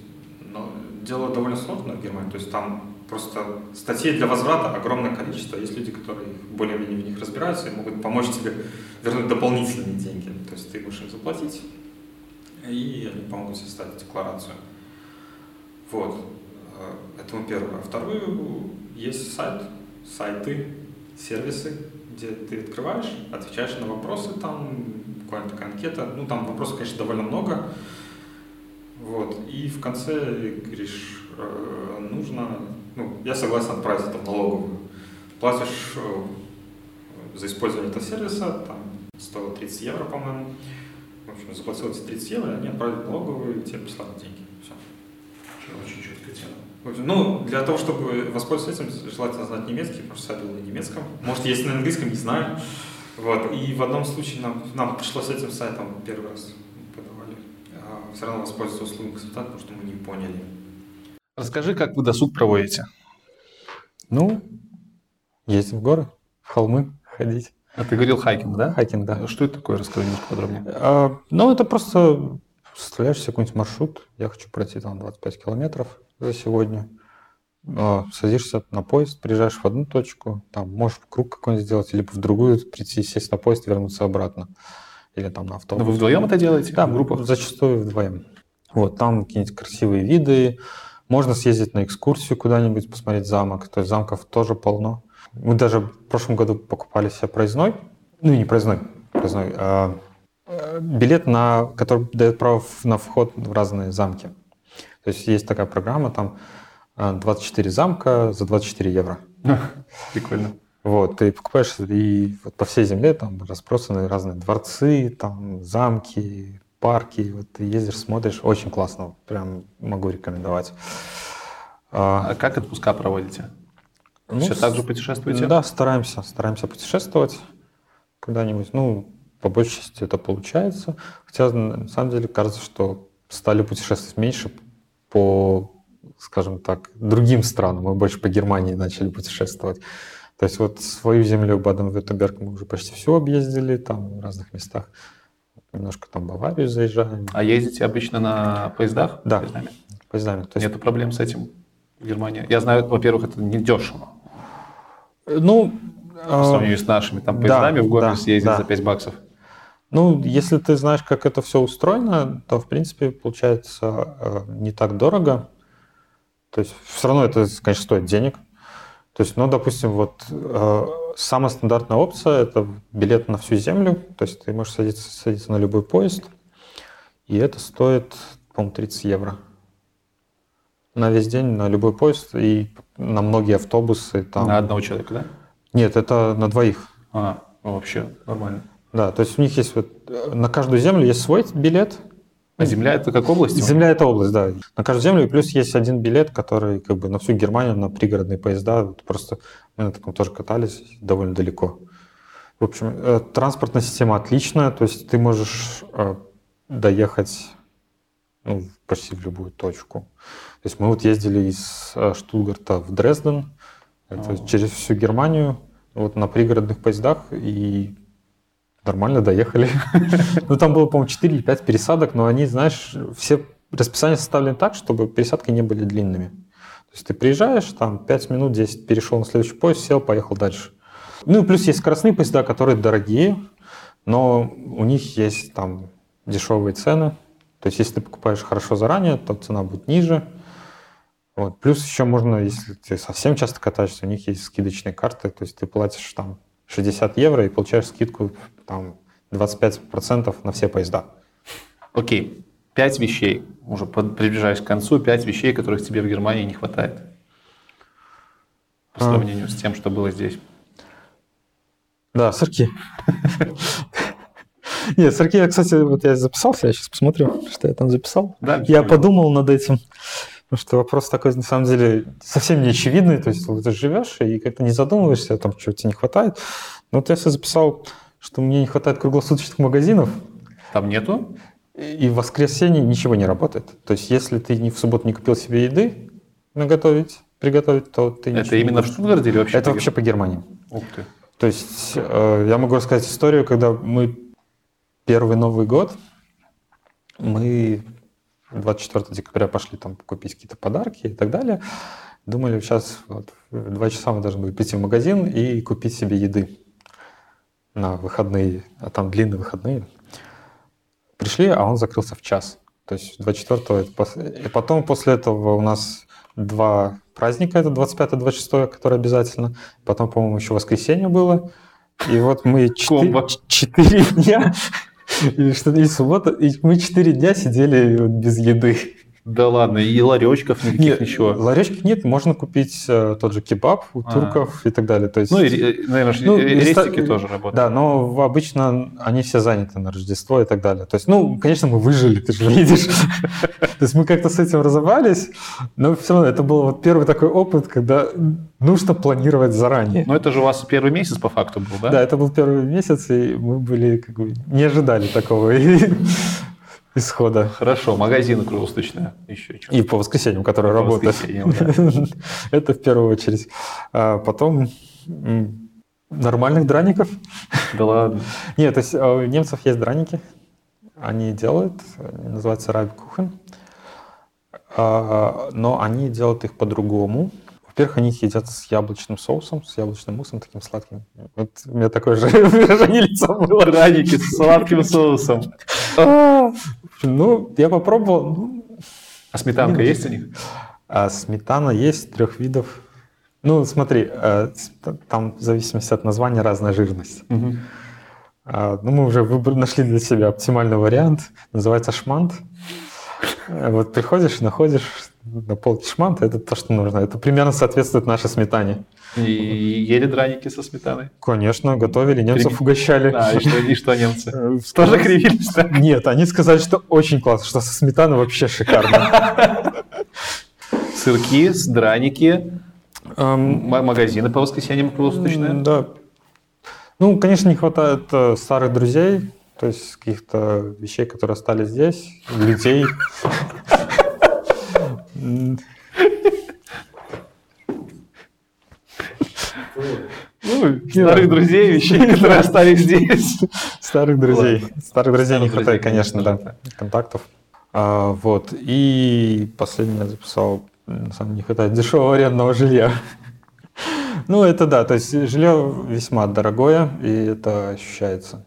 ну, дело довольно сложное в Германии, то есть там просто статей для возврата огромное количество, есть люди, которые более-менее в них разбираются и могут помочь тебе вернуть дополнительные деньги. То есть ты можешь им заплатить, и они помогут составить декларацию. Вот. Э, это первое. А второе, есть сайт, сайты, сервисы, где ты открываешь, отвечаешь на вопросы, там буквально такая анкета. Ну, там вопросов, конечно, довольно много. Вот. И в конце говоришь, э, нужно, ну, я согласен отправить это в налоговую. Платишь э, за использование этого сервиса, там, стоило 30 евро, по-моему. В общем, заплатил эти 30 евро, они отправили в налоговую, и тебе прислали деньги. Очень четкая тема. Ну, для того, чтобы воспользоваться этим, желательно знать немецкий, потому что сайт был на немецком. Может, есть на английском, не знаю. Вот. И в одном случае нам, нам пришлось этим сайтом первый раз подавали. А все равно воспользоваться услугой консультанта, потому что мы не поняли. Расскажи, как вы досуг проводите. Ну, ездим в горы, в холмы ходить. А ты говорил хайкинг, да? Хайкинг, да. Что это такое? Расскажи немножко подробнее. А, ну, это просто составляешь себе какой-нибудь маршрут. Я хочу пройти там 25 километров за сегодня. А, садишься на поезд, приезжаешь в одну точку, там можешь круг какой-нибудь сделать, либо в другую прийти, сесть на поезд, вернуться обратно. Или там на автобус. Но вы вдвоем это делаете? Да, в группах зачастую вдвоем. Вот, там какие-нибудь красивые виды. Можно съездить на экскурсию куда-нибудь, посмотреть замок. То есть замков тоже полно. Мы даже в прошлом году покупали себе проездной, ну не проездной, проездной, а билет, на, который дает право на вход в разные замки. То есть есть такая программа, там 24 э, замка за 24 евро. *laughs* Прикольно. Вот, ты покупаешь, и вот по всей земле там разбросаны разные дворцы, там замки, парки. Вот ты ездишь, смотришь, очень классно, прям могу рекомендовать. А, а как отпуска проводите? Ну, Все так же путешествуете? Да, стараемся, стараемся путешествовать куда-нибудь. Ну, по большей части это получается. Хотя, на самом деле, кажется, что стали путешествовать меньше по, скажем так, другим странам. Мы больше по Германии начали путешествовать. То есть вот свою землю Баден-Вюртемберг мы уже почти все объездили, там в разных местах. Немножко там Баварию заезжаем. А ездите обычно на поездах? Да, поездами. поездами. То есть... Нету проблем с этим в Германии? Я знаю, во-первых, это не дешево. Ну, по сравнению с нашими там поездами да, в город да, съездить да. за 5 баксов. Ну, если ты знаешь, как это все устроено, то, в принципе, получается э, не так дорого. То есть все равно это, конечно, стоит денег. То есть, ну, допустим, вот э, самая стандартная опция – это билет на всю землю. То есть ты можешь садиться, садиться на любой поезд, и это стоит, по-моему, 30 евро. На весь день, на любой поезд и на многие автобусы. Там... На одного человека, да? Нет, это на двоих. А, вообще нормально. Да, то есть у них есть вот на каждую землю есть свой билет. А земля это как область? Земля это область, да. На каждую землю и плюс есть один билет, который как бы на всю Германию, на пригородные поезда. Вот просто мы на таком тоже катались довольно далеко. В общем, э, транспортная система отличная, то есть ты можешь э, доехать ну, почти в любую точку. То есть мы вот ездили из э, Штутгарта в Дрезден, это через всю Германию, вот на пригородных поездах, и нормально доехали. *laughs* Ну, там было, по-моему, 4 или 5 пересадок, но они, знаешь, все расписания составлены так, чтобы пересадки не были длинными. То есть ты приезжаешь, там 5 минут, 10 перешел на следующий поезд, сел, поехал дальше. Ну, и плюс есть скоростные поезда, которые дорогие, но у них есть там дешевые цены. То есть, если ты покупаешь хорошо заранее, то цена будет ниже. Вот. Плюс еще можно, если ты совсем часто катаешься, у них есть скидочные карты, то есть ты платишь там 60 евро и получаешь скидку там 25% на все поезда. Окей, пять вещей, уже приближаясь к концу, пять вещей, которых тебе в Германии не хватает по а. сравнению а... с тем, что было здесь. Да, сырки. Нет, сырки я, кстати, вот я записался, я сейчас посмотрю, что я там записал. Да, я подумал над этим. Потому что вопрос такой, на самом деле, совсем не очевидный. То есть ты живешь и как-то не задумываешься о том, чего тебе не хватает. Но вот я себе записал, что мне не хватает круглосуточных магазинов. Там нету? И в воскресенье ничего не работает. То есть если ты не в субботу не купил себе еды наготовить, приготовить, то ты Это именно в Штутгарте или вообще? Это по вообще по Германии. Ух ты. То есть э, я могу рассказать историю, когда мы первый Новый год, мы 24 декабря пошли там купить какие-то подарки и так далее. Думали, сейчас вот, в 2 часа мы должны были прийти в магазин и купить себе еды на выходные, а там длинные выходные. пришли, а он закрылся в час. То есть 24-го. это пос- И потом после этого у нас два праздника, это 25-26, которые обязательно. Потом, по-моему, еще воскресенье было. И вот мы четыре, Комбо. четыре дня, или что или суббота, и мы четыре дня сидели без еды. Да ладно, и ларечков никаких, Нет, ничего. ларечки нет, можно купить э, тот же кебаб у А. турков и так далее. То есть, Ну, и, ре- наверное, Ну, реста- рестики тоже работают. да, но обычно они все заняты на Рождество и так далее. То есть, ну, конечно, мы выжили, ты же видишь. То есть мы как-то с этим разобрались, но все равно это был вот первый такой опыт, когда нужно планировать заранее. Но это же у вас первый месяц по факту был, да? Да, это был первый месяц, и мы были как бы не ожидали такого исхода. Хорошо, магазины круглосуточные еще что. И по воскресеньям, которые По работают. воскресеньям, да. *laughs* Это в первую очередь. А потом нормальных драников. Да ладно. *laughs* Нет, то есть а, у немцев есть драники. Они делают, они называются Райбкухен. Но они делают их по-другому. Во-первых, они едят с яблочным соусом, с яблочным муссом таким сладким. Вот у меня такое же *laughs* выражение лица было. Драники с сладким соусом. Ну, я попробовал. ну, А сметанка есть у них? А сметана есть трех видов. Ну, смотри, э, там в зависимости от названия разная жирность. А, Ну, мы уже нашли для себя оптимальный вариант. Называется шмант. Э, Вот приходишь, находишь на полке шмант, это то, что нужно. Это примерно соответствует нашей сметане. И ели драники со сметаной? Конечно, готовили, немцев Крем- угощали. Да, и что, и что немцы? Э, Тоже кривились? Нет, они сказали, что очень классно, что со сметаной вообще шикарно. Сырки, драники, Эм, магазины по воскресеньям круглосуточные. Да. Ну, конечно, не хватает э, старых друзей, то есть каких-то вещей, которые остались здесь, людей. Ну, старых друзей, вещей, *laughs* которые остались здесь. Старых друзей. Старых друзей не хватает, конечно, да, контактов. А, Вот. И последнее я записал, на самом деле не хватает дешевого арендного жилья. *laughs* Ну, это да, то есть жилье весьма дорогое, и это ощущается.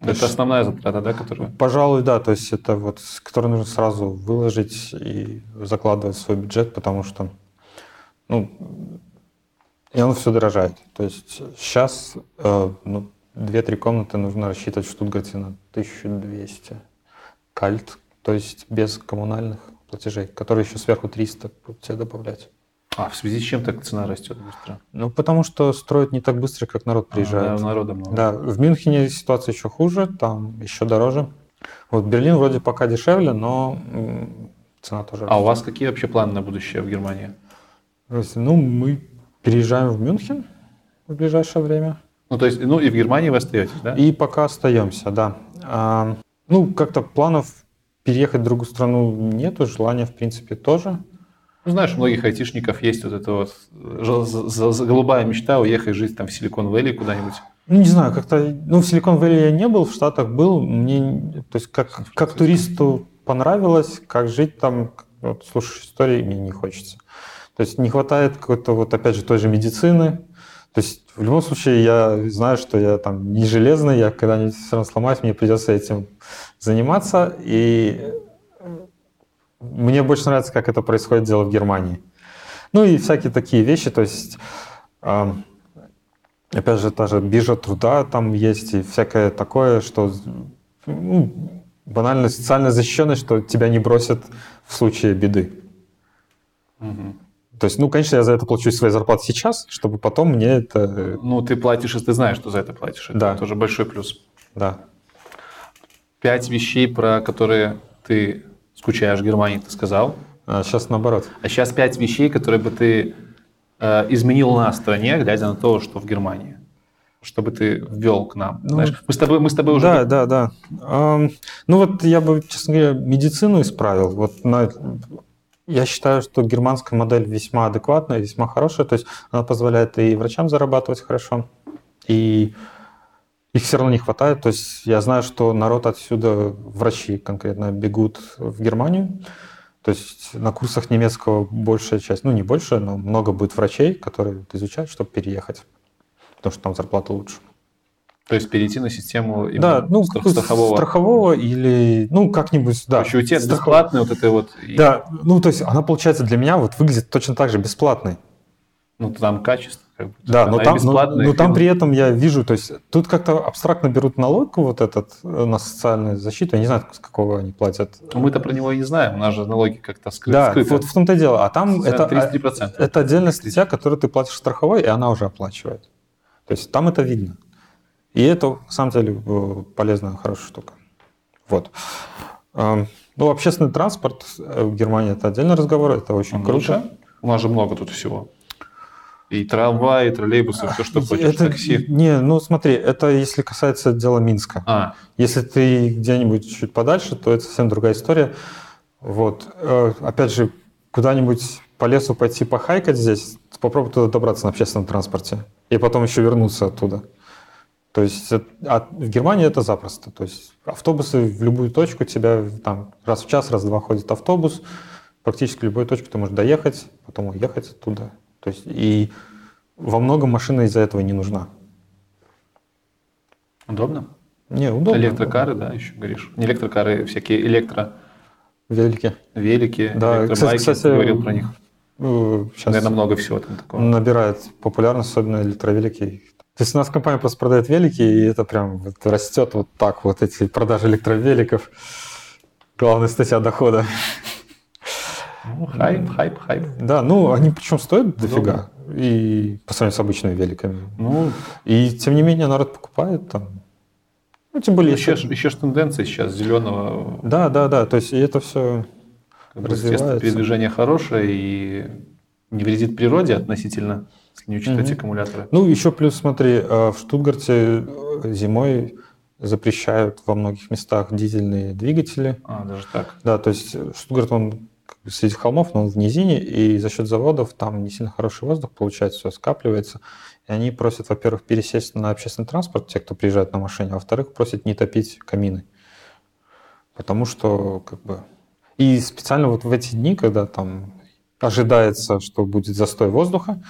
То есть- Это основная затрата, да, которая... Пожалуй, да. То есть это вот, с которой нужно сразу выложить и закладывать в свой бюджет, потому что, ну, и оно все дорожает. То есть сейчас, э, ну, 2-3 комнаты нужно рассчитывать в Штутгарте на 1200 кальт, то есть без коммунальных платежей, которые еще сверху 300 будут тебе добавлять. А, в связи с чем так цена растет быстро? Ну, потому что строят не так быстро, как народ приезжает. А, да, народа много. Да, в Мюнхене ситуация еще хуже, там еще дороже. Вот Берлин вроде пока дешевле, но цена тоже. А у вас какие вообще планы на будущее в Германии? растет. Ну, мы переезжаем в Мюнхен в ближайшее время. Ну, то есть, ну и в Германии вы остаетесь, да? И пока остаемся, да. А, ну, как-то планов переехать в другую страну нету, желания, в принципе, тоже. Ну, знаешь, у многих айтишников есть вот эта вот за- голубая мечта уехать жить там в Силикон-Вэлли куда-нибудь. Ну, не знаю, как-то... Ну, в Силикон-Вэлли я не был, в Штатах был. Мне, то есть, как, как туристу понравилось, как жить там, вот, слушаешь истории, мне не хочется. То есть, не хватает какой-то, вот, опять же, той же медицины. То есть, в любом случае, я знаю, что я там не железный, я когда-нибудь все равно сломаюсь, мне придется этим заниматься. И мне больше нравится, как это происходит дело в Германии. Ну и всякие такие вещи, то есть... ам, Опять же, та же биржа труда там есть и всякое такое, что ну, банально социальная защищенность, что тебя не бросят в случае беды. Мгм. То есть, ну, конечно, я за это плачу из своей зарплаты сейчас, чтобы потом мне это... э, Ну, ты платишь, если ты знаешь, что за это платишь. Это Да. тоже большой плюс. Да. Пять вещей, про которые ты скучаешь в Германии, ты сказал. А сейчас наоборот. А сейчас пять вещей, которые бы ты э, изменил на стране, глядя на то, что в Германии. Чтобы ты ввел к нам. Ну, Знаешь, мы с тобой, мы с тобой уже... Да, да, да. Ам, ну вот я бы, честно говоря, медицину исправил. Вот на- я считаю, что германская модель весьма адекватная, весьма хорошая. То есть она позволяет и врачам зарабатывать хорошо, и их все равно не хватает. То есть я знаю, что народ отсюда, врачи конкретно, бегут в Германию. То есть на курсах немецкого большая часть, ну не больше, но много будет врачей, которые изучают, чтобы переехать, потому что там зарплата лучше. То есть перейти на систему Да, ну, страх- страхового. страхового или, ну, как-нибудь, да. Короче, у тебя страхов- бесплатный вот это вот... Да, ну, то есть она, получается, для меня вот выглядит точно так же бесплатной. Ну, там качество. Как бы. Да, но там, но, бесплатная, но там при этом я вижу, то есть тут как-то абстрактно берут налог вот этот э, на социальную защиту, я не знаю, с какого они платят. Ну, мы-то про него и не знаем, у нас же налоги как-то скры- Да, скрыты. вот в том-то и дело. А там это, 33%. это отдельная статья, которую ты платишь страховой, и она уже оплачивает. То есть там это видно. И это, на самом деле, э, полезная, хорошая штука. Вот. Эм, Ну, общественный транспорт э, в Германии это отдельный разговор, это очень Он круто. лучше? У нас же много тут всего. И трамвай, и троллейбусы, все, что *laughs* хочешь, это, такси. Не, ну смотри, это если касается дела Минска. А, Если ты где-нибудь чуть подальше, то это совсем другая история. Вот. Э, Опять же, куда-нибудь по лесу пойти похайкать здесь, попробуй туда добраться на общественном транспорте. И потом еще вернуться оттуда. То есть а в Германии это запросто. То есть автобусы в любую точку тебя там раз в час, раз в два ходит автобус. Практически в любую точку ты можешь доехать, потом уехать оттуда. То есть и во многом машина из-за этого не нужна. удобно? Не, удобно. Электрокары, да, еще говоришь. Не электрокары, всякие электровелики, Велики. электробайки. Да, кстати, кстати, Ты говорил про них. Сейчас Наверное, много всего там такого. набирает популярность, особенно электровелики. То есть у нас компания просто продает велики, и это прям вот растет вот так вот эти продажи электровеликов. Главная статья дохода. Ну, хайп, хайп, хайп. Да, ну они причем стоят дофига. И по сравнению с обычными великами. Ну, И тем не менее народ покупает там. Ну, тем более еще, еще... еще ж тенденция сейчас зеленого Да, да, да. То есть и это все... как развивается. передвижение хорошее и не вредит природе относительно, если не учитывать Мгм. аккумуляторы. Ну, еще плюс, смотри, э, в Штутгарте э, зимой запрещают во многих местах дизельные двигатели. А, даже так. Да, то есть э, Штутгарт, он среди холмов, но он в низине, и за счет заводов там не сильно хороший воздух получается, все скапливается. И они просят, во-первых, пересесть на общественный транспорт, те, кто приезжает на машине, а во-вторых, просят не топить камины. Потому что, как бы... И специально вот в эти дни, когда там ожидается, что будет застой воздуха,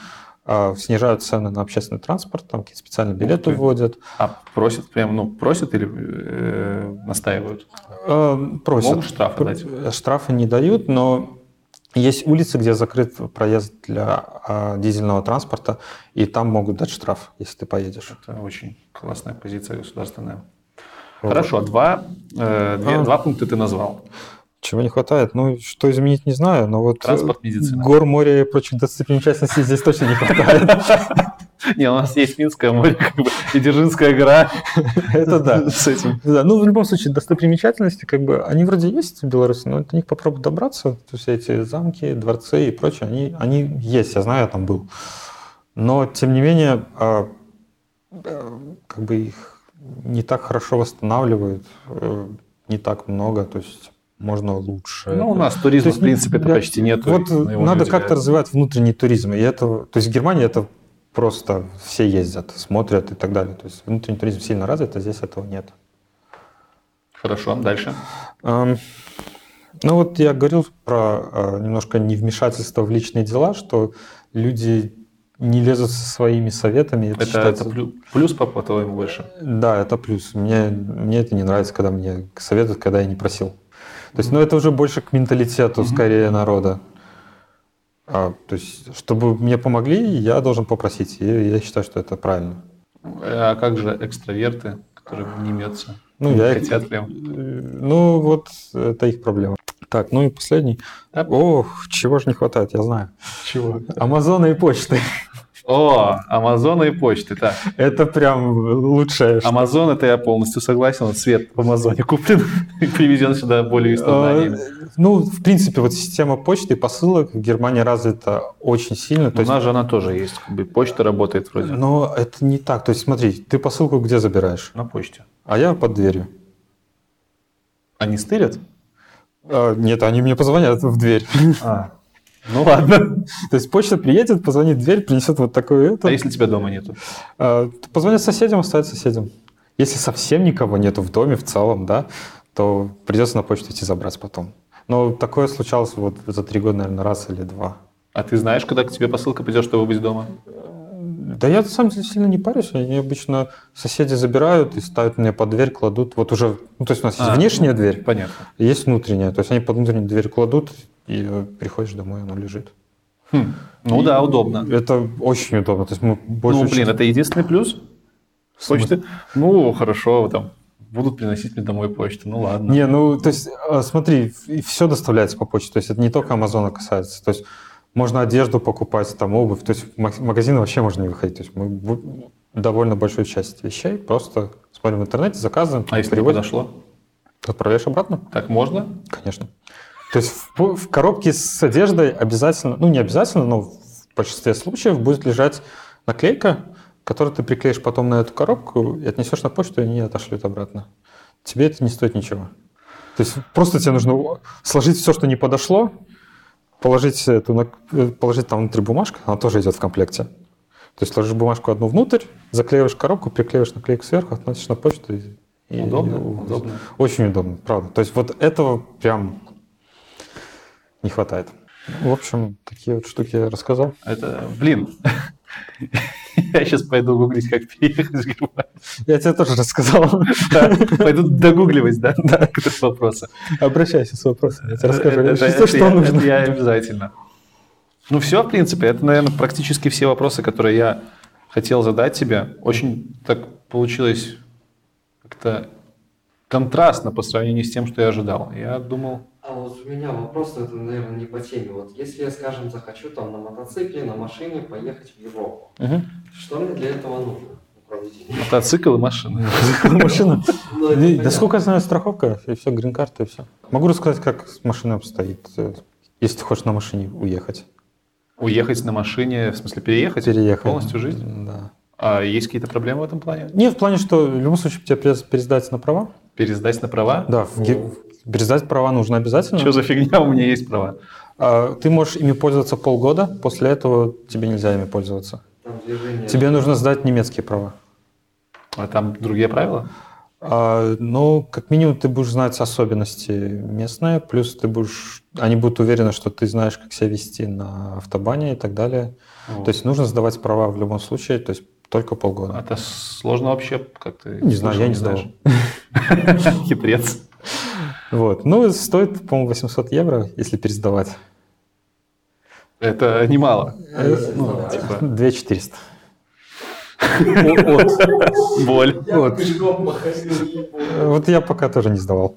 снижают цены на общественный транспорт, там какие-то специальные билеты ты. вводят. А просят прям, ну, просят или э, настаивают? Э, Просят. Могут штрафы дать? Э, Штрафы не дают, но есть улицы, где закрыт проезд для а, дизельного транспорта, и там могут дать штраф, если ты поедешь. Это очень классная позиция государственная. Вот. Хорошо, два, э, две- А. два пункта ты назвал. Чего не хватает? Ну, что изменить, не знаю, но вот... Транспорт, э, медицина. Гор, моря и прочих достопримечательностей здесь точно не хватает. *laughs* Не, у нас есть Минское море, как бы, и Дзержинская гора. Это да. *laughs* С этим. Да, ну, в любом случае, достопримечательности, как бы, они вроде есть в Беларуси, но до них попробуй добраться. То есть эти замки, дворцы и прочее, они, они есть, я знаю, я там был. Но, тем не менее, а, а, как бы их не так хорошо восстанавливают, э, не так много, то есть можно лучше. Ну, у нас туризма, есть, в принципе, это почти нет. Вот надо как-то развивать внутренний туризм. И это, то есть в Германии это просто все ездят, смотрят и так далее. То есть внутренний туризм сильно развит, а здесь этого нет. Хорошо, дальше. Эм, Ну вот я говорил про э, немножко невмешательство в личные дела, что люди не лезут со своими советами. Это, считается- это плю- плюс, по- по-твоему, больше? Да, это плюс. Мне, мне это не нравится, когда мне советуют, когда я не просил. То есть, ну, это уже больше к менталитету, скорее, народа. А, то есть, чтобы мне помогли, я должен попросить. И я считаю, что это правильно. А как же экстраверты, которые не имется? Ну, я их- хотят прям. Э, Ну, вот это их проблема. Так, ну и последний. Да. Ох, чего же не хватает, я знаю. Чего? Амазона и почты. О, Амазона и почты, так. Это прям лучшее. Амазон, это я полностью согласен. Свет в Амазоне куплен и привезен сюда более Э, изданиями. Ну, в принципе, вот система почты и посылок в Германии развита очень сильно. То У нас же она тоже есть. Почта работает вроде. Но это не так. То есть смотри, ты посылку где забираешь? На почте. А я под дверью. Они стырят? А, нет, они мне позвонят в дверь. А. Ну ладно. То есть почта приедет, позвонит в дверь, принесет вот такое это. А если тебя дома нету? А, Позвонят соседям, оставят соседям. Если совсем никого нету в доме в целом, да, то придется на почту идти забрать потом. Но такое случалось вот за три года, наверное, раз или два. А ты знаешь, когда к тебе посылка придет, чтобы быть дома? Да я на самом деле сильно не парюсь. Они обычно соседи забирают и ставят мне под дверь, кладут. Вот уже, ну то есть у нас А, есть внешняя дверь, Понятно. есть внутренняя. То есть они под внутреннюю дверь кладут, и э, приходишь домой, она лежит. Хм. Ну да, удобно. Это очень удобно. То есть мы больше Ну, блин, это единственный плюс почты. Ну, хорошо, там будут приносить мне домой почту. Ну ладно. Не, ну, то есть, э, смотри, все доставляется по почте. То есть это не только Амазона касается. То есть можно одежду покупать, там обувь. То есть в ма- в магазин вообще можно не выходить. То есть мы довольно большую часть вещей просто смотрим в интернете, заказываем, А если не переводим, подошло? отправляешь обратно. Так можно? Конечно. То есть в, в коробке с одеждой обязательно, ну не обязательно, но в большинстве случаев будет лежать наклейка, которую ты приклеишь потом на эту коробку и отнесешь на почту, и они отошлют обратно. Тебе это не стоит ничего. То есть просто тебе нужно сложить все, что не подошло, положить, эту, э, положить там внутри бумажку, она тоже идет в комплекте. То есть ложишь бумажку одну внутрь, заклеиваешь коробку, приклеиваешь наклейку сверху, относишь на почту. И, и- Удобно? и- Удобно. очень удобно, правда. То есть вот этого прям не хватает. В общем, такие вот штуки я рассказал. Это, блин, я сейчас пойду гуглить, как переехать в Германию. Я тебе тоже рассказал. Да, Пойду догугливать, да, да, этот вопрос. Обращайся с вопросом, я тебе расскажу. Это- Всё, это что я- нужно. это я обязательно. Ну все, в принципе, это, наверное, практически все вопросы, которые я хотел задать тебе. Очень так получилось как-то контрастно по сравнению с тем, что я ожидал. Я думал, вот у меня вопрос, это, наверное, не по теме. Вот если я, скажем, захочу там на мотоцикле, на машине поехать в Европу, Мгм. что мне для этого нужно? мотоцикл и машина. *laughs* Машина. Ну, это Да понятно. сколько я знаю, страховка, и все, грин-карта, и все. Могу рассказать, как с машиной обстоит, э, если ты хочешь на машине уехать. Уехать на машине, в смысле переехать? Переехать. Полностью жизнь? Да. А есть какие-то проблемы в этом плане? Не, в плане, что в любом случае тебе придется пересдать на права. Пересдать на права? Да, в пересдать права нужно обязательно. Что за фигня? У меня есть права. А, Ты можешь ими пользоваться полгода, после этого тебе нельзя ими пользоваться. Тебе нужно сдать немецкие права. А там другие правила? А, Ну, как минимум, ты будешь знать особенности местные, плюс ты будешь, они будут уверены, что ты знаешь, как себя вести на автобане и так далее. То есть нужно сдавать права в любом случае, то есть только полгода. Это сложно вообще как-то? Не знаю, я не сдавал. *laughs* Хитрец. Вот. Ну, стоит, по-моему, 800 евро, если пересдавать. Это немало. Если Ну, сдавать? типа, 2400. боль. Вот. я пока тоже не сдавал.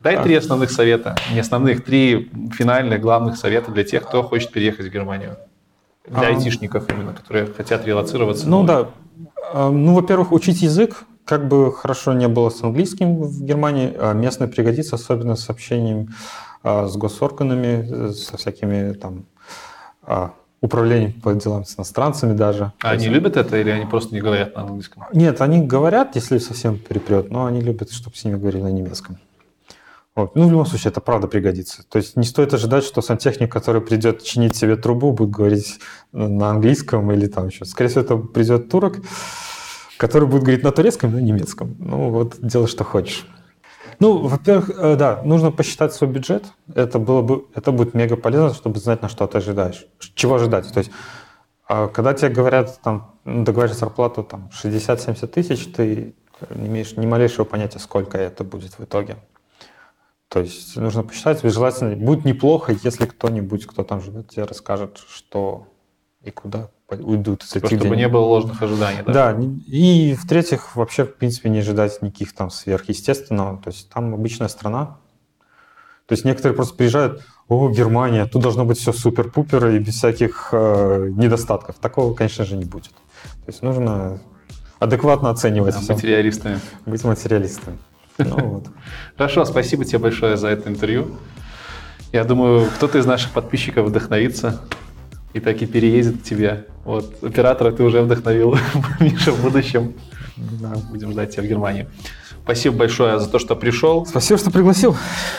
Дай три основных совета. Не основных, три финальных главных совета для тех, кто хочет переехать в Германию. Для А. айтишников именно, которые хотят релацироваться. Ну да. А, Ну, во-первых, учить язык. Как бы хорошо не было с английским в Германии, а местный пригодится, особенно с общением а, с госорганами, со всякими там а, управлением по делам с иностранцами даже. А они любят это или они просто не говорят на английском? Нет, они говорят, если совсем перепрет, но они любят, чтобы с ними говорили на немецком. Вот. Ну, в любом случае, это правда пригодится. То есть не стоит ожидать, что сантехник, который придет чинить себе трубу, будет говорить на английском или там еще. Скорее всего, это придет турок, который будет говорить на турецком на немецком. Ну, вот делай, что хочешь. Ну, во-первых, э, да, нужно посчитать свой бюджет. Это было бы, это будет мега полезно, чтобы знать, на что ты ожидаешь, чего ожидать. То есть, а когда тебе говорят, там, ну, договаривать зарплату там 60-70 тысяч, ты не имеешь ни малейшего понятия, сколько это будет в итоге. То есть нужно посчитать, желательно, будет неплохо, если кто-нибудь, кто там живет, тебе расскажет, что и куда уйдут с этих Чтобы денег. не было ложных ожиданий. Да? Да, и в-третьих, вообще, в принципе, не ожидать никаких там сверхъестественного. То есть там обычная страна. То есть некоторые просто приезжают, о, Германия, тут должно быть все супер-пупер и без всяких э, недостатков. Такого, конечно же, не будет. То есть нужно адекватно оценивать Да, все, Материалистами. быть материалистами. Ну вот. *laughs* Хорошо, спасибо тебе большое за это интервью. Я думаю, кто-то из наших подписчиков вдохновится и так и переедет к тебе. Вот, оператора ты уже вдохновил, *laughs* Миша, в будущем. Да. Будем ждать тебя в Германии. Спасибо большое за то, что пришел. Спасибо, что пригласил.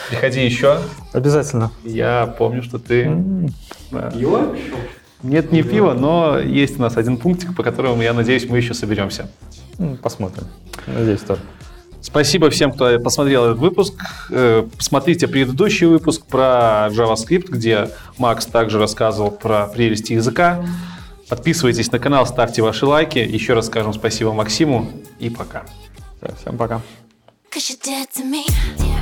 Приходи еще. Обязательно. Я помню, что ты... М, да. Пиво? Нет, не пиво, но есть у нас один пунктик, по которому, я надеюсь, мы еще соберемся. Посмотрим. Надеюсь, тоже. Спасибо всем, кто посмотрел этот выпуск. Э, Посмотрите предыдущий выпуск про JavaScript, где Макс также рассказывал про прелести языка. Подписывайтесь на канал, ставьте ваши лайки. Еще раз скажем спасибо Максиму и пока. Всем пока. Cause you're dead to me.